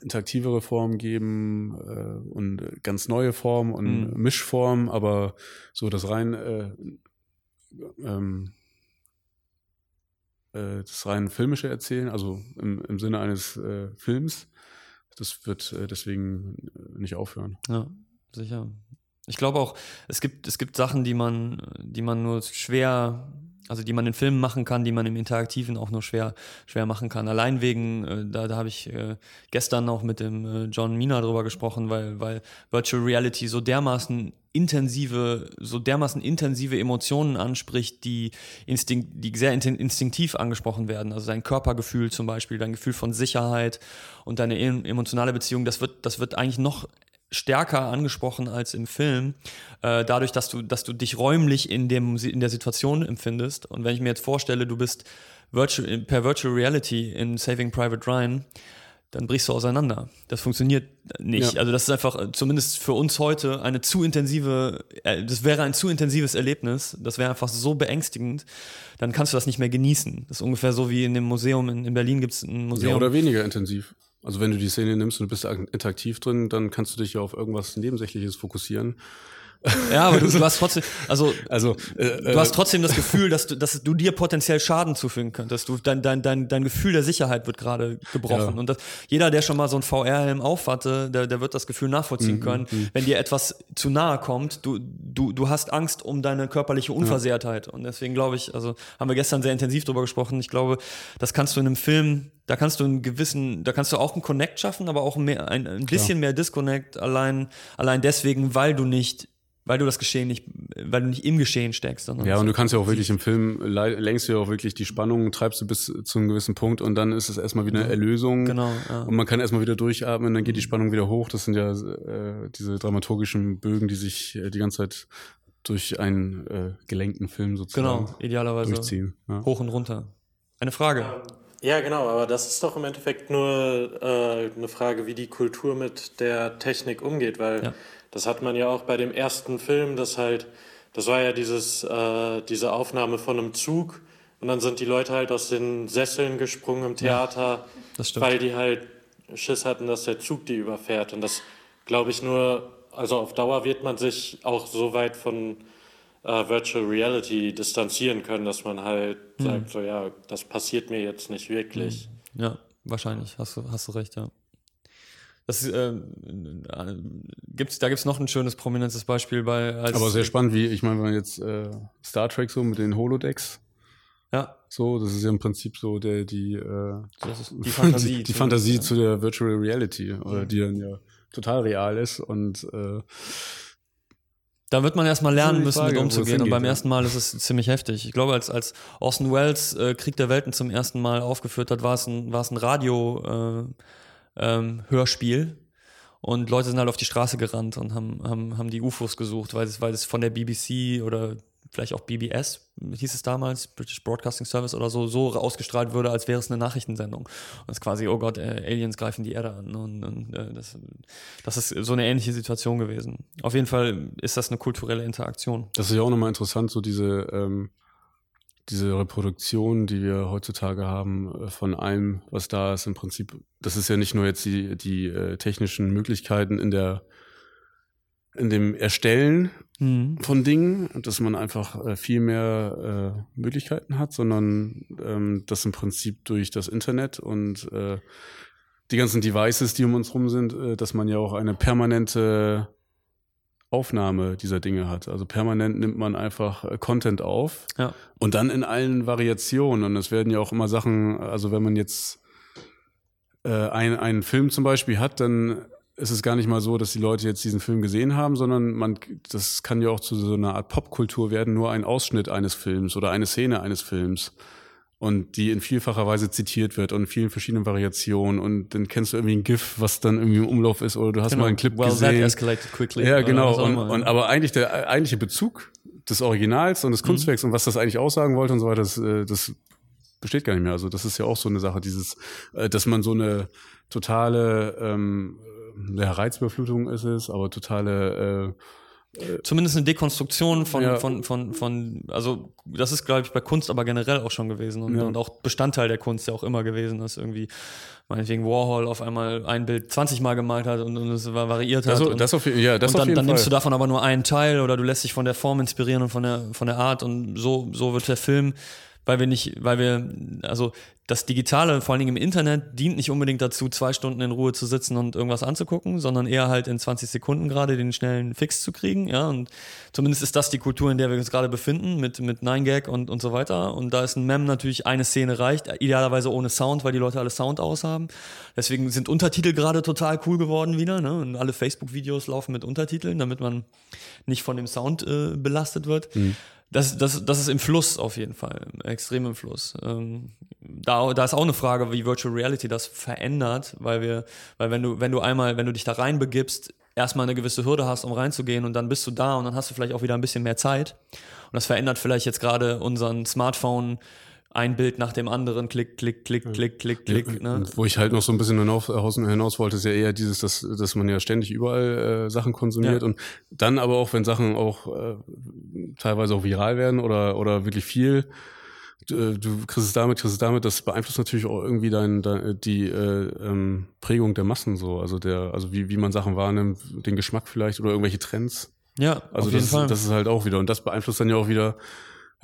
interaktivere Formen geben äh, und ganz neue Formen und mhm. Mischformen, aber so das rein äh, ähm, äh, das rein filmische Erzählen, also im, im Sinne eines äh, Films, das wird äh, deswegen nicht aufhören. Ja, sicher. Ich glaube auch, es gibt, es gibt Sachen, die man, die man nur schwer also die man in Filmen machen kann, die man im Interaktiven auch nur schwer, schwer machen kann. Allein wegen, äh, da, da habe ich äh, gestern auch mit dem äh, John Mina drüber gesprochen, weil, weil Virtual Reality so dermaßen intensive, so dermaßen intensive Emotionen anspricht, die, instinkt, die sehr instinktiv angesprochen werden. Also dein Körpergefühl zum Beispiel, dein Gefühl von Sicherheit und deine emotionale Beziehung, das wird, das wird eigentlich noch stärker angesprochen als im Film, äh, dadurch, dass du, dass du dich räumlich in, dem, in der Situation empfindest. Und wenn ich mir jetzt vorstelle, du bist virtual, per Virtual Reality in Saving Private Ryan, dann brichst du auseinander. Das funktioniert nicht. Ja. Also das ist einfach, äh, zumindest für uns heute, eine zu intensive, äh, das wäre ein zu intensives Erlebnis. Das wäre einfach so beängstigend. Dann kannst du das nicht mehr genießen. Das ist ungefähr so wie in dem Museum, in, in Berlin gibt es ein Museum. Ja, oder weniger intensiv. Also wenn du die Szene nimmst und du bist interaktiv drin, dann kannst du dich ja auf irgendwas Nebensächliches fokussieren. Ja, aber du, du hast trotzdem, also, also äh, du hast äh, trotzdem das Gefühl, dass du, dass du dir potenziell Schaden zufügen könntest. Du, dein, dein, dein, dein Gefühl der Sicherheit wird gerade gebrochen. Ja. Und das, jeder, der schon mal so ein VR-Helm aufhatte, der, der wird das Gefühl nachvollziehen mhm, können, mhm. wenn dir etwas zu nahe kommt. Du, du, du hast Angst um deine körperliche Unversehrtheit. Ja. Und deswegen glaube ich, also haben wir gestern sehr intensiv drüber gesprochen. Ich glaube, das kannst du in einem Film da kannst du einen gewissen, da kannst du auch einen Connect schaffen, aber auch mehr, ein, ein bisschen mehr Disconnect allein, allein deswegen, weil du nicht weil du das Geschehen nicht, weil du nicht im Geschehen steckst. Ja, und du kannst ja auch wirklich im Film, längst du ja auch wirklich die Spannung, treibst du bis zu einem gewissen Punkt und dann ist es erstmal wieder eine Erlösung. Genau. Ja. Und man kann erstmal wieder durchatmen, dann geht die Spannung wieder hoch. Das sind ja äh, diese dramaturgischen Bögen, die sich äh, die ganze Zeit durch einen äh, gelenkten Film sozusagen genau, idealerweise durchziehen. Ja. Hoch und runter. Eine Frage. Ja, genau, aber das ist doch im Endeffekt nur äh, eine Frage, wie die Kultur mit der Technik umgeht, weil ja. Das hat man ja auch bei dem ersten Film, das halt, das war ja dieses, äh, diese Aufnahme von einem Zug und dann sind die Leute halt aus den Sesseln gesprungen im Theater, ja, weil die halt Schiss hatten, dass der Zug die überfährt und das glaube ich nur, also auf Dauer wird man sich auch so weit von äh, Virtual Reality distanzieren können, dass man halt hm. sagt, so ja, das passiert mir jetzt nicht wirklich. Hm. Ja, wahrscheinlich, hast du, hast du recht, ja. Das, äh, gibt's, da gibt es noch ein schönes, prominentes Beispiel bei. Aber sehr spannend, wie, ich meine, wenn man jetzt äh, Star Trek so mit den Holodecks, Ja. So, das ist ja im Prinzip so der, die, äh, die Fantasie, die, die Fantasie ja. zu der Virtual Reality, oder die dann ja total real ist und äh, da wird man erstmal lernen müssen, Frage, mit umzugehen. Und beim ersten Mal ist es ziemlich heftig. Ich glaube, als, als Orson Welles äh, Krieg der Welten zum ersten Mal aufgeführt hat, war es ein, war es ein Radio-Hörspiel. Äh, ähm, und Leute sind halt auf die Straße gerannt und haben, haben, haben die UFOs gesucht, weil es, weil es von der BBC oder vielleicht auch BBS, hieß es damals, British Broadcasting Service oder so, so ausgestrahlt würde, als wäre es eine Nachrichtensendung. Und es ist quasi, oh Gott, äh, Aliens greifen die Erde an. Und, und äh, das, das ist so eine ähnliche Situation gewesen. Auf jeden Fall ist das eine kulturelle Interaktion. Das ist ja auch nochmal interessant, so diese, ähm, diese Reproduktion, die wir heutzutage haben äh, von allem, was da ist, im Prinzip, das ist ja nicht nur jetzt die, die äh, technischen Möglichkeiten in der in dem Erstellen mhm. von Dingen, dass man einfach äh, viel mehr äh, Möglichkeiten hat, sondern ähm, das im Prinzip durch das Internet und äh, die ganzen Devices, die um uns rum sind, äh, dass man ja auch eine permanente Aufnahme dieser Dinge hat. Also permanent nimmt man einfach äh, Content auf ja. und dann in allen Variationen. Und es werden ja auch immer Sachen, also wenn man jetzt äh, ein, einen Film zum Beispiel hat, dann ist es gar nicht mal so, dass die Leute jetzt diesen Film gesehen haben, sondern man, das kann ja auch zu so einer Art Popkultur werden, nur ein Ausschnitt eines Films oder eine Szene eines Films. Und die in vielfacher Weise zitiert wird und in vielen verschiedenen Variationen. Und dann kennst du irgendwie ein GIF, was dann irgendwie im Umlauf ist, oder du hast genau. mal einen Clip well, gesehen. That escalated quickly. Ja, genau. Und, und, aber eigentlich der eigentliche Bezug des Originals und des mhm. Kunstwerks mhm. und was das eigentlich aussagen wollte und so weiter, das, äh, das besteht gar nicht mehr. Also das ist ja auch so eine Sache, dieses, äh, dass man so eine totale ähm, ja, Reizüberflutung ist es, aber totale äh, äh, Zumindest eine Dekonstruktion von, ja. von, von, von, also das ist, glaube ich, bei Kunst aber generell auch schon gewesen und, ja. und auch Bestandteil der Kunst ja auch immer gewesen, dass irgendwie meinetwegen Warhol auf einmal ein Bild 20 Mal gemalt hat und, und es variiert hat. Das, und, das auf, ja, das und dann, dann nimmst du davon aber nur einen Teil oder du lässt dich von der Form inspirieren und von der, von der Art und so, so wird der Film weil wir nicht, weil wir, also das Digitale, vor allen Dingen im Internet, dient nicht unbedingt dazu, zwei Stunden in Ruhe zu sitzen und irgendwas anzugucken, sondern eher halt in 20 Sekunden gerade den schnellen Fix zu kriegen, ja, und zumindest ist das die Kultur, in der wir uns gerade befinden, mit, mit 9gag und, und so weiter, und da ist ein Mem natürlich eine Szene reicht, idealerweise ohne Sound, weil die Leute alle Sound aus haben, deswegen sind Untertitel gerade total cool geworden wieder, ne, und alle Facebook-Videos laufen mit Untertiteln, damit man nicht von dem Sound äh, belastet wird. Mhm das, das, das ist im Fluss auf jeden Fall, extrem im Fluss. Ähm, da, da ist auch eine Frage, wie Virtual Reality das verändert, weil wir, weil wenn du, wenn du einmal, wenn du dich da reinbegibst, erstmal eine gewisse Hürde hast, um reinzugehen und dann bist du da und dann hast du vielleicht auch wieder ein bisschen mehr Zeit. Und das verändert vielleicht jetzt gerade unseren Smartphone ein Bild nach dem anderen, klick, klick, klick, klick, klick, klick. Ne? Wo ich halt noch so ein bisschen hinaus, hinaus wollte, ist ja eher dieses, dass, dass man ja ständig überall äh, Sachen konsumiert ja. und dann aber auch, wenn Sachen auch äh, teilweise auch viral werden oder, oder wirklich viel, du, äh, du kriegst es damit, kriegst es damit, das beeinflusst natürlich auch irgendwie dein, dein die äh, ähm, Prägung der Massen so, also der, also wie, wie man Sachen wahrnimmt, den Geschmack vielleicht oder irgendwelche Trends. Ja, also auf jeden das, Fall. das ist halt auch wieder und das beeinflusst dann ja auch wieder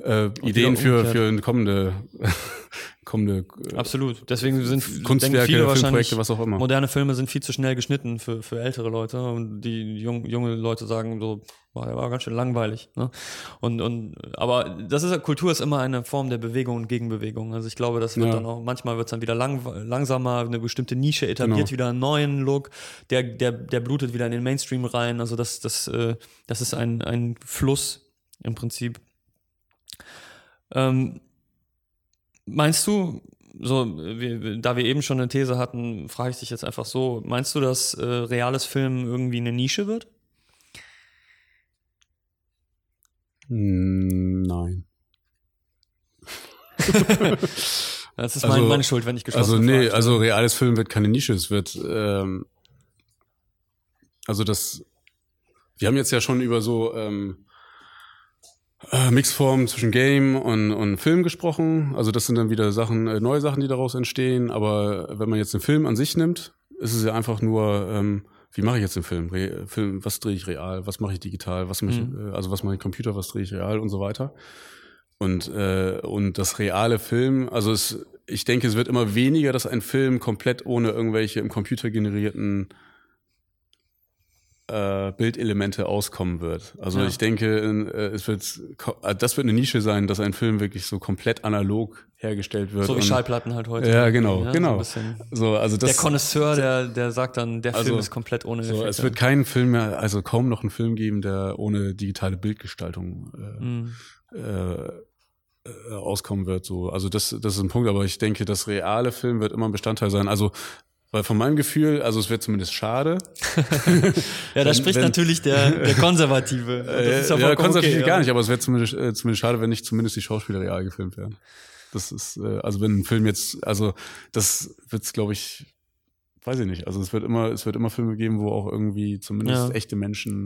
äh, Ideen für, für eine kommende, kommende äh, Absolut. Deswegen sind Kunstwerke, viele Filmprojekte, was auch immer. Moderne Filme sind viel zu schnell geschnitten für, für ältere Leute und die jung, junge Leute sagen so, war, war ganz schön langweilig. Ne? Und, und aber das ist Kultur ist immer eine Form der Bewegung und Gegenbewegung. Also ich glaube, das wird ja. dann auch, manchmal wird es dann wieder lang, langsamer, eine bestimmte Nische etabliert genau. wieder einen neuen Look, der, der, der blutet wieder in den Mainstream rein. Also das, das, äh, das ist ein, ein Fluss im Prinzip. Ähm, meinst du, so, wir, da wir eben schon eine These hatten, frage ich dich jetzt einfach so, meinst du, dass äh, reales Film irgendwie eine Nische wird? Hm, nein. das ist also, meine Schuld, wenn ich geschlossen Also nee, also reales Film wird keine Nische, es wird ähm, also das wir haben jetzt ja schon über so ähm, äh, Mixform zwischen Game und, und Film gesprochen. Also das sind dann wieder Sachen, äh, neue Sachen, die daraus entstehen. Aber wenn man jetzt einen Film an sich nimmt, ist es ja einfach nur, ähm, wie mache ich jetzt den Film? Re Film was drehe ich real? Was mache ich digital? Was mache ich, mhm. äh, also was mache ich Computer? Was drehe ich real und so weiter. Und äh, und das reale Film, also es, ich denke, es wird immer weniger, dass ein Film komplett ohne irgendwelche im Computer generierten äh, Bildelemente auskommen wird. Also ja. ich denke, äh, es wird, äh, das wird eine Nische sein, dass ein Film wirklich so komplett analog hergestellt wird. So wie Schallplatten halt heute. Ja, genau, ja, genau. So, so, also das, der Connoisseur, der, der sagt dann, der also, Film ist komplett ohne so, Es wird keinen Film mehr, also kaum noch einen Film geben, der ohne digitale Bildgestaltung äh, mm. äh, auskommen wird. So, also das, das ist ein Punkt, aber ich denke, das reale Film wird immer ein Bestandteil sein. Also weil von meinem Gefühl, also es wäre zumindest schade. ja, da spricht wenn, natürlich der, der Konservative. Ja, ja konservativ okay, gar nicht, aber es wäre zumindest, äh, zumindest schade, wenn nicht zumindest die Schauspieler real gefilmt werden. Das ist, äh, also wenn ein Film jetzt, also das wird's, glaube ich, weiß ich nicht. Also es wird immer, es wird immer Filme geben, wo auch irgendwie zumindest ja. echte Menschen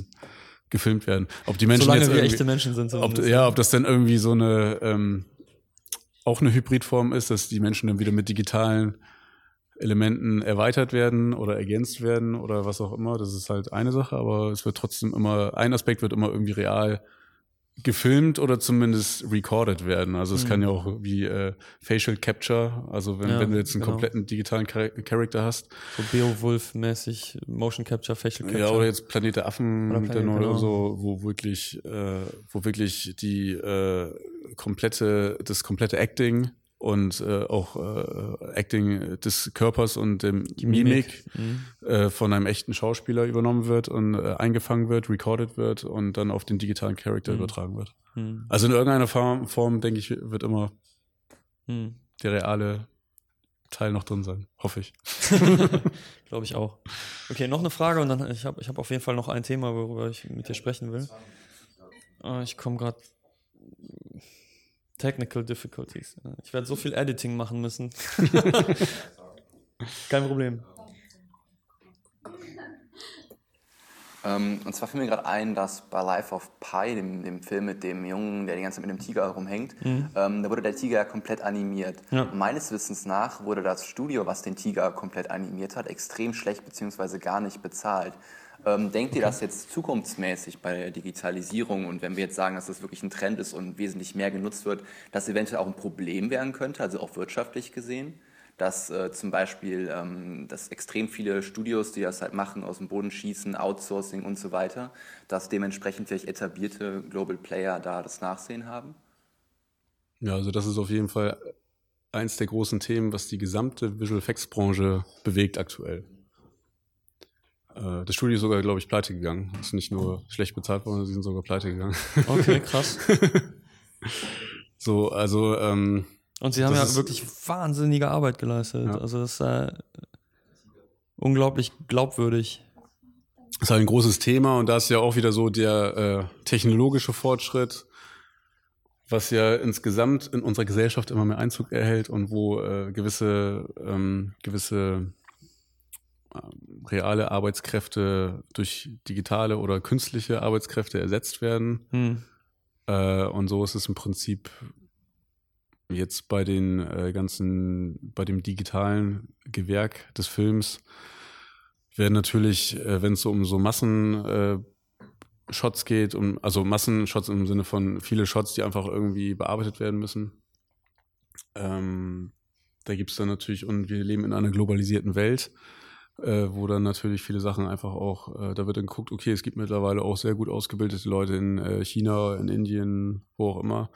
gefilmt werden. Ob die Menschen Solange jetzt wir echte Menschen sind. Ob, ja, ob das dann irgendwie so eine ähm, auch eine Hybridform ist, dass die Menschen dann wieder mit digitalen Elementen erweitert werden oder ergänzt werden oder was auch immer. Das ist halt eine Sache, aber es wird trotzdem immer, ein Aspekt wird immer irgendwie real gefilmt oder zumindest recorded werden. Also es mhm. kann ja auch wie äh, Facial Capture, also wenn, ja, wenn du jetzt einen genau. kompletten digitalen Char Charakter hast. So Beowulf-mäßig Motion Capture, Facial Capture. Ja, oder jetzt Planet der Affen oder, Planet, oder genau. so, wo wirklich, äh, wo wirklich die äh, komplette, das komplette Acting und äh, auch äh, Acting des Körpers und dem Mimik, Mimik mhm. äh, von einem echten Schauspieler übernommen wird und äh, eingefangen wird, recorded wird und dann auf den digitalen Charakter mhm. übertragen wird. Mhm. Also in irgendeiner Form, Form, denke ich, wird immer mhm. der reale Teil noch drin sein, hoffe ich. Glaube ich auch. Okay, noch eine Frage und dann ich habe ich hab auf jeden Fall noch ein Thema, worüber ich mit dir sprechen will. Ah, ich komme gerade Technical Difficulties. Ich werde so viel Editing machen müssen. Kein Problem. Ähm, und zwar fiel mir gerade ein, dass bei Life of Pi, dem, dem, Film mit dem Jungen, der die ganze Zeit mit dem Tiger rumhängt, mhm. ähm, da wurde der Tiger komplett animiert. Ja. Meines Wissens nach wurde das Studio, was den Tiger komplett animiert hat, extrem schlecht bzw. gar nicht bezahlt. Ähm, denkt ihr, dass jetzt zukunftsmäßig bei der Digitalisierung und wenn wir jetzt sagen, dass das wirklich ein Trend ist und wesentlich mehr genutzt wird, dass eventuell auch ein Problem werden könnte, also auch wirtschaftlich gesehen? Dass äh, zum Beispiel ähm, dass extrem viele Studios, die das halt machen, aus dem Boden schießen, Outsourcing und so weiter, dass dementsprechend vielleicht etablierte Global Player da das Nachsehen haben? Ja, also das ist auf jeden Fall eins der großen Themen, was die gesamte Visual Effects Branche bewegt aktuell. Äh, das Studio ist sogar, glaube ich, pleite gegangen. Ist nicht nur schlecht bezahlt worden, sie sind sogar pleite gegangen. Okay, krass. so, also. Ähm, Und sie haben ja wirklich wahnsinnige Arbeit geleistet. Ja. Also das ist äh, unglaublich glaubwürdig. Das ist halt ein großes Thema und da ist ja auch wieder so der äh, technologische Fortschritt, was ja insgesamt in unserer Gesellschaft immer mehr Einzug erhält und wo äh, gewisse ähm, gewisse reale Arbeitskräfte durch digitale oder künstliche Arbeitskräfte ersetzt werden. Hm. Äh, und so ist es im Prinzip jetzt bei den äh, ganzen, bei dem digitalen Gewerk des Films werden natürlich, äh, wenn es so um so Massenshots äh, geht, um, also Massenshots im Sinne von viele Shots, die einfach irgendwie bearbeitet werden müssen. Ähm, da gibt es dann natürlich, und wir leben in einer globalisierten Welt äh, wo dann natürlich viele Sachen einfach auch, äh, da wird dann geguckt, okay, es gibt mittlerweile auch sehr gut ausgebildete Leute in äh, China, in Indien, wo auch immer,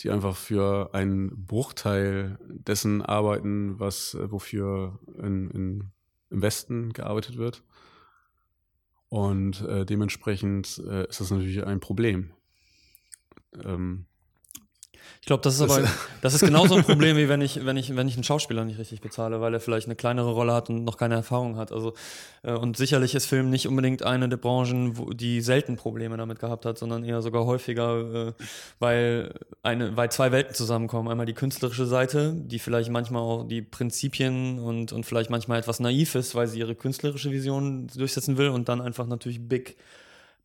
die einfach für einen Bruchteil dessen arbeiten, was äh, wofür in, in, im Westen gearbeitet wird. Und äh, dementsprechend äh, ist das natürlich ein Problem. Ähm, ich glaube, das ist aber, das ist genauso ein Problem, wie wenn ich, wenn ich, wenn ich einen Schauspieler nicht richtig bezahle, weil er vielleicht eine kleinere Rolle hat und noch keine Erfahrung hat. Also, äh, und sicherlich ist Film nicht unbedingt eine der Branchen, wo die selten Probleme damit gehabt hat, sondern eher sogar häufiger, äh, weil eine, weil zwei Welten zusammenkommen. Einmal die künstlerische Seite, die vielleicht manchmal auch die Prinzipien und, und vielleicht manchmal etwas naiv ist, weil sie ihre künstlerische Vision durchsetzen will und dann einfach natürlich big,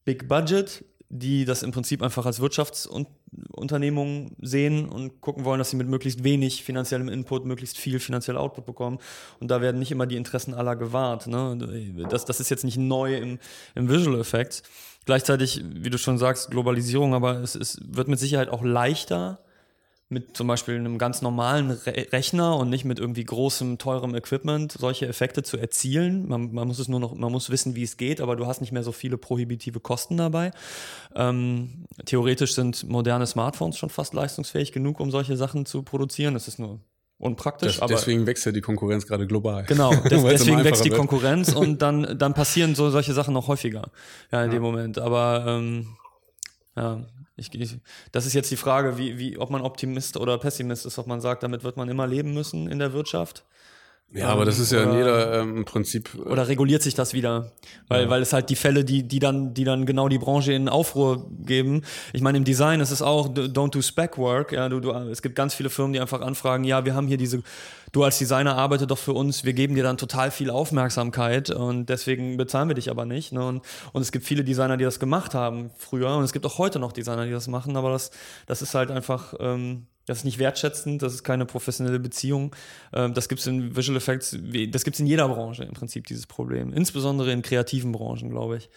big budget die das im Prinzip einfach als Wirtschaftsunternehmung sehen und gucken wollen, dass sie mit möglichst wenig finanziellem Input möglichst viel finanziell Output bekommen. Und da werden nicht immer die Interessen aller gewahrt. Ne? Das, das ist jetzt nicht neu im, im Visual Effects. Gleichzeitig, wie du schon sagst, Globalisierung, aber es, es wird mit Sicherheit auch leichter, mit zum Beispiel einem ganz normalen Re Rechner und nicht mit irgendwie großem, teurem Equipment solche Effekte zu erzielen. Man, man, muss es nur noch, man muss wissen, wie es geht, aber du hast nicht mehr so viele prohibitive Kosten dabei. Ähm, theoretisch sind moderne Smartphones schon fast leistungsfähig genug, um solche Sachen zu produzieren. Es ist nur unpraktisch. Das, aber deswegen wächst ja die Konkurrenz gerade global. Genau, des, deswegen wächst die. Konkurrenz und dann, dann passieren so solche Sachen noch häufiger ja, in ja. dem Moment. Aber ähm, ja, ich, ich, das ist jetzt die Frage, wie, wie, ob man Optimist oder Pessimist ist, ob man sagt, damit wird man immer leben müssen in der Wirtschaft. Ja, aber das ist ja in jeder ähm, Prinzip. Äh oder reguliert sich das wieder? Weil, ja. weil es halt die Fälle, die, die dann, die dann genau die Branche in Aufruhr geben. Ich meine, im Design ist es auch don't do spec work. Ja, du, du, es gibt ganz viele Firmen, die einfach anfragen, ja, wir haben hier diese, du als Designer arbeite doch für uns, wir geben dir dann total viel Aufmerksamkeit und deswegen bezahlen wir dich aber nicht. Ne? Und, und es gibt viele Designer, die das gemacht haben früher und es gibt auch heute noch Designer, die das machen, aber das, das ist halt einfach, ähm, das ist nicht wertschätzend, das ist keine professionelle Beziehung. Ähm, das gibt es in Visual Effects, das gibt es in jeder Branche im Prinzip, dieses Problem. Insbesondere in kreativen Branchen, glaube ich.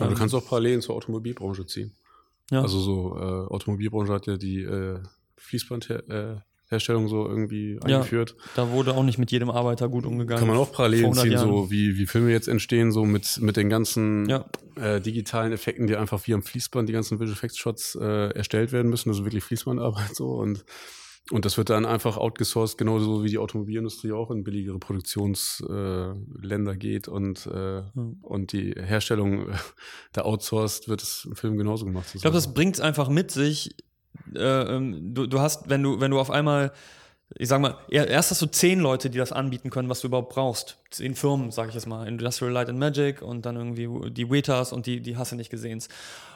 Ähm, du kannst auch Parallelen zur Automobilbranche ziehen. Ja. Also so, äh, Automobilbranche hat ja die äh, Fließband äh, Herstellung so irgendwie eingeführt. Ja, da wurde auch nicht mit jedem Arbeiter gut umgegangen. Kann man auch Parallelen ziehen, Jahren. so wie, wie Filme jetzt entstehen, so mit, mit den ganzen ja. äh, digitalen Effekten, die einfach wie am Fließband die ganzen Visual Effects Shots äh, erstellt werden müssen, also wirklich Fließbandarbeit so und und das wird dann einfach outgesourced, genauso wie die Automobilindustrie auch in billigere Produktionsländer äh, geht und, äh, mhm. und die Herstellung da outsourced, wird es im Film genauso gemacht. Ich glaube, das bringt es einfach mit sich, äh, ähm, du, du hast, wenn du, wenn du auf einmal, ich sag mal, erst hast du zehn Leute, die das anbieten können, was du überhaupt brauchst. Zehn Firmen, sag ich jetzt mal. Industrial Light and Magic und dann irgendwie die Wetas und die, die hast du nicht gesehen.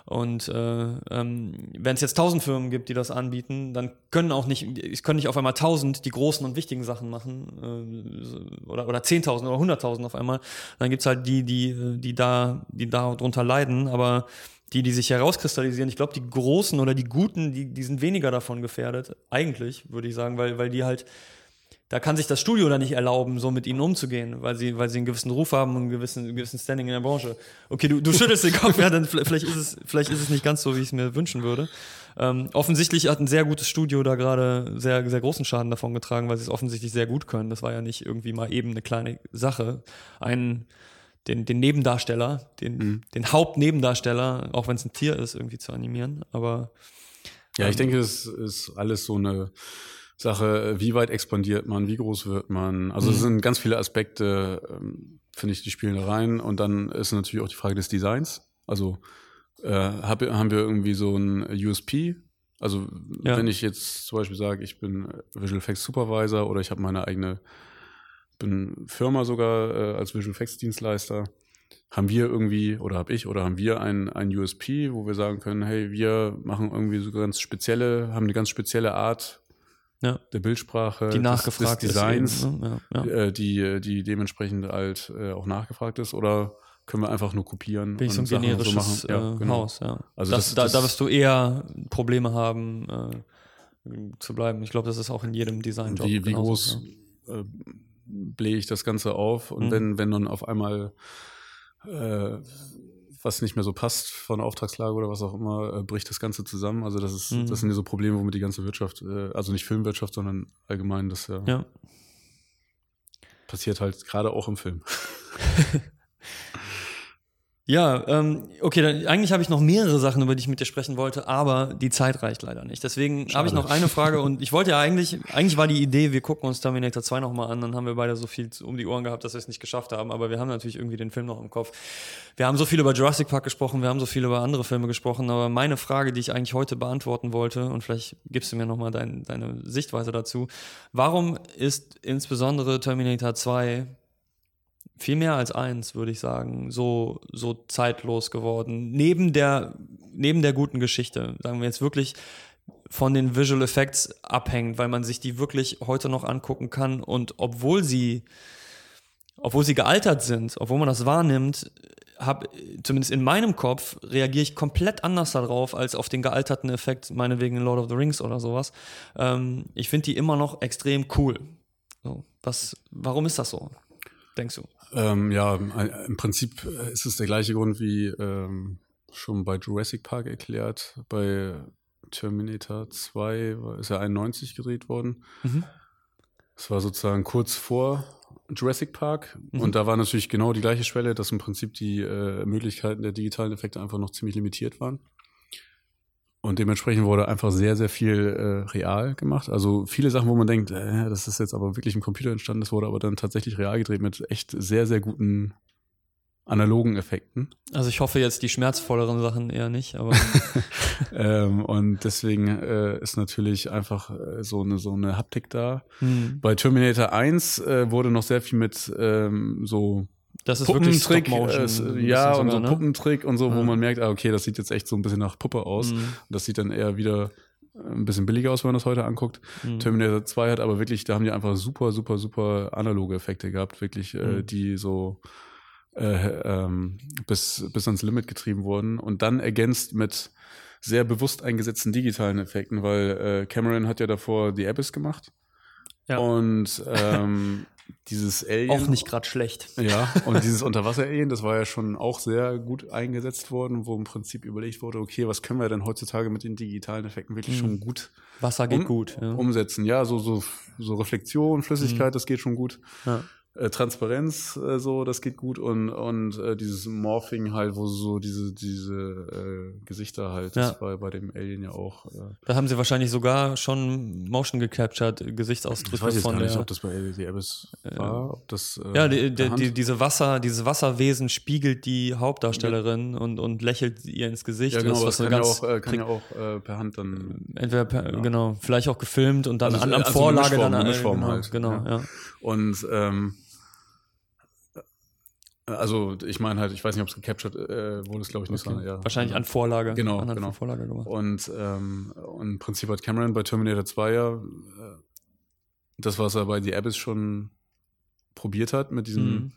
Und äh, ähm, wenn es jetzt tausend Firmen gibt, die das anbieten, dann können auch nicht, ich können nicht auf einmal tausend die großen und wichtigen Sachen machen äh, oder oder zehntausend oder hunderttausend auf einmal. Dann gibt's halt die, die, die da, die da drunter leiden, aber die, die sich herauskristallisieren, ich glaube, die Großen oder die Guten, die, die sind weniger davon gefährdet, eigentlich, würde ich sagen, weil, weil die halt, da kann sich das Studio da nicht erlauben, so mit ihnen umzugehen, weil sie, weil sie einen gewissen Ruf haben und einen gewissen, einen gewissen Standing in der Branche. Okay, du, du schüttelst den Kopf, ja, dann vielleicht ist es, vielleicht ist es nicht ganz so, wie ich es mir wünschen würde. Ähm, offensichtlich hat ein sehr gutes Studio da gerade sehr, sehr großen Schaden davon getragen, weil sie es offensichtlich sehr gut können. Das war ja nicht irgendwie mal eben eine kleine Sache. Ein, den, den Nebendarsteller, den, mhm. den Hauptnebendarsteller, auch wenn es ein Tier ist, irgendwie zu animieren. Aber ja, ich ähm, denke, es ist alles so eine Sache, wie weit expandiert man, wie groß wird man. Also mhm. es sind ganz viele Aspekte, ähm, finde ich, die spielen da rein. Und dann ist natürlich auch die Frage des Designs. Also äh, hab, haben wir irgendwie so ein USP? Also ja. wenn ich jetzt zum Beispiel sage, ich bin Visual Effects Supervisor oder ich habe meine eigene bin Firma sogar äh, als Visual Effects Dienstleister. Haben wir irgendwie, oder habe ich, oder haben wir ein, ein USP, wo wir sagen können, hey, wir machen irgendwie so ganz spezielle, haben eine ganz spezielle Art ja. der Bildsprache, die nachgefragt des, des Designs, ist eben, ne? ja, ja. Äh, die, die dementsprechend halt äh, auch nachgefragt ist, oder können wir einfach nur kopieren. Bin ich so ein generisches so ja, äh, genau. Haus, ja. Also das, das, da, da wirst du eher Probleme haben, äh, zu bleiben. Ich glaube, das ist auch in jedem Designjob. Wie, wie groß äh, blähe ich das Ganze auf und mhm. wenn, wenn nun auf einmal äh, was nicht mehr so passt von Auftragslage oder was auch immer, äh, bricht das Ganze zusammen. Also das ist, mhm. das sind ja so Probleme, womit die ganze Wirtschaft, äh, also nicht Filmwirtschaft, sondern allgemein das ja, ja. passiert halt gerade auch im Film. Ja, ähm, okay, dann, eigentlich habe ich noch mehrere Sachen, über die ich mit dir sprechen wollte, aber die Zeit reicht leider nicht. Deswegen habe ich noch eine Frage und ich wollte ja eigentlich, eigentlich war die Idee, wir gucken uns Terminator 2 nochmal an, dann haben wir beide so viel um die Ohren gehabt, dass wir es nicht geschafft haben, aber wir haben natürlich irgendwie den Film noch im Kopf. Wir haben so viel über Jurassic Park gesprochen, wir haben so viel über andere Filme gesprochen, aber meine Frage, die ich eigentlich heute beantworten wollte, und vielleicht gibst du mir nochmal dein, deine Sichtweise dazu, warum ist insbesondere Terminator 2 viel mehr als eins, würde ich sagen, so, so zeitlos geworden. Neben der, neben der guten Geschichte, sagen wir jetzt wirklich von den Visual Effects abhängt, weil man sich die wirklich heute noch angucken kann und obwohl sie, obwohl sie gealtert sind, obwohl man das wahrnimmt, habe zumindest in meinem Kopf reagiere ich komplett anders darauf als auf den gealterten Effekt, meinetwegen in Lord of the Rings oder sowas. Ähm, ich finde die immer noch extrem cool. So, was, warum ist das so? Denkst du? Ähm, ja, im Prinzip ist es der gleiche Grund wie ähm, schon bei Jurassic Park erklärt. Bei Terminator 2 ist ja 91 gedreht worden. Mhm. Das war sozusagen kurz vor Jurassic Park. Mhm. Und da war natürlich genau die gleiche Schwelle, dass im Prinzip die äh, Möglichkeiten der digitalen Effekte einfach noch ziemlich limitiert waren. Und dementsprechend wurde einfach sehr, sehr viel äh, real gemacht. Also viele Sachen, wo man denkt, äh, das ist jetzt aber wirklich im Computer entstanden, das wurde aber dann tatsächlich real gedreht mit echt sehr, sehr guten analogen Effekten. Also ich hoffe jetzt die schmerzvolleren Sachen eher nicht, aber. ähm, und deswegen äh, ist natürlich einfach äh, so eine so eine Haptik da. Hm. Bei Terminator 1 äh, wurde noch sehr viel mit ähm, so das ist Puppentrick, wirklich äh, ja, und so ne? Puppentrick und so, ja. wo man merkt, ah, okay, das sieht jetzt echt so ein bisschen nach Puppe aus. Mhm. Das sieht dann eher wieder ein bisschen billiger aus, wenn man das heute anguckt. Mhm. Terminator 2 hat aber wirklich, da haben die einfach super, super, super analoge Effekte gehabt, wirklich, äh, mhm. äh, die so äh, ähm, bis, bis ans Limit getrieben wurden und dann ergänzt mit sehr bewusst eingesetzten digitalen Effekten, weil äh, Cameron hat ja davor The Abyss gemacht. Ja. Und ähm, dieses Alien. Auch nicht gerade schlecht. Ja, und dieses Unterwasser-Alien, das war ja schon auch sehr gut eingesetzt worden, wo im Prinzip überlegt wurde, okay, was können wir denn heutzutage mit den digitalen Effekten wirklich mhm. schon gut Wasser geht um, gut, ja. umsetzen? Ja, so, so, so Reflexion, Flüssigkeit, mhm. das geht schon gut. Ja äh, Transparenz, äh, so, das geht gut und, und äh, dieses Morphing halt, wo so diese, diese äh, Gesichter halt, ja. das war bei dem Alien ja auch. Äh, da haben sie wahrscheinlich sogar schon Motion gecaptured, Gesichtsausdrücke ich weiß jetzt von gar nicht, ob das bei The Abyss war, ob das. Äh, ja, die, die, die, diese Wasser, dieses Wasserwesen spiegelt die Hauptdarstellerin ja. und, und lächelt ihr ins Gesicht. Ja, genau, das, das kann, ja auch, äh, kann ja auch äh, per Hand dann. Entweder per, ja. genau, vielleicht auch gefilmt und dann also, an, an also Vorlage Mischform, dann. Mischform genau, halt. Genau, ja. Und ähm, also ich meine halt, ich weiß nicht, ob es gecaptured äh, wurde, es glaube ich nicht. Okay. ja. Wahrscheinlich an Vorlage. Genau, genau. Vorlage gemacht. Und, ähm, und im Prinzip hat Cameron bei Terminator 2 ja äh, das, was er bei The Abyss schon probiert hat, mit diesem, mhm.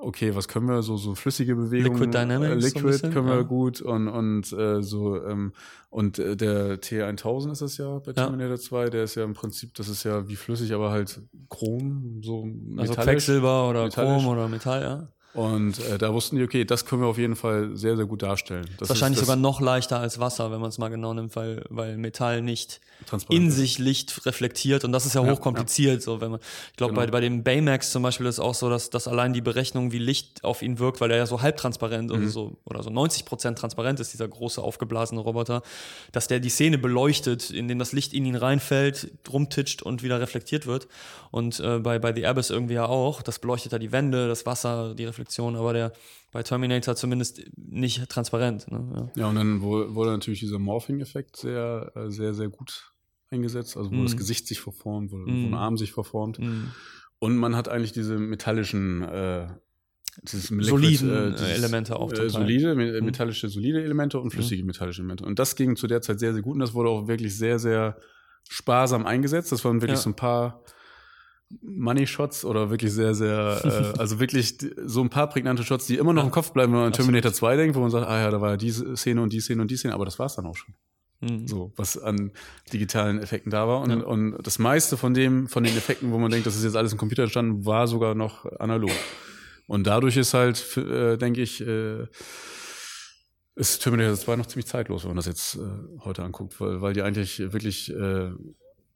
okay, was können wir, so, so flüssige Bewegungen. Liquid Dynamics. Äh, Liquid so können wir ja. gut und, und äh, so, ähm, und äh, der T1000 ist das ja bei Terminator ja. 2, der ist ja im Prinzip, das ist ja wie flüssig, aber halt Chrom, so Also Quecksilber oder Chrom oder Metall, ja. Und äh, da wussten die, okay, das können wir auf jeden Fall sehr, sehr gut darstellen. Das wahrscheinlich sogar noch leichter als Wasser, wenn man es mal genau nimmt, weil, weil Metall nicht in sich Licht reflektiert und das ist ja, ja hochkompliziert. Ja. So, wenn man, ich glaube, genau. bei, bei dem Baymax zum Beispiel ist auch so, dass, dass allein die Berechnung, wie Licht auf ihn wirkt, weil er ja so halbtransparent mhm. oder so oder so 90 Prozent transparent ist, dieser große aufgeblasene Roboter, dass der die Szene beleuchtet, in dem das Licht in ihn reinfällt, rumtitscht und wieder reflektiert wird. Und äh, bei, bei The Abyss irgendwie ja auch. Das beleuchtet da die Wände, das Wasser, die Reflexion, aber der bei Terminator zumindest nicht transparent. Ne? Ja. ja, und dann wurde natürlich dieser Morphing-Effekt sehr, äh, sehr, sehr gut eingesetzt. Also wo mm. das Gesicht sich verformt, wo, mm. ein. Arm sich verformt. Mm. Und man hat eigentlich diese metallischen äh, dieses soliden äh, dieses, Elemente auch äh, solide mhm. metallische solide Elemente und flüssige metallische Elemente und das ging zu der Zeit sehr sehr gut und das wurde auch wirklich sehr sehr sparsam eingesetzt das waren wirklich ja. so ein paar Money Shots oder wirklich sehr, sehr, äh, also wirklich so ein paar prägnante Shots, die immer noch im Kopf bleiben, wenn man an Terminator 2 denkt, wo man sagt, ah ja, da war ja diese Szene und die Szene und die Szene, aber das war's dann auch schon. Mhm. So, was an digitalen Effekten da war. Und, ja. und das meiste von dem, von den Effekten, wo man denkt, das ist jetzt alles im Computer entstanden, war sogar noch analog. Und dadurch ist halt, äh, denke ich, äh, ist Terminator 2 noch ziemlich zeitlos, wenn man das jetzt äh, heute anguckt, weil, weil die eigentlich wirklich äh,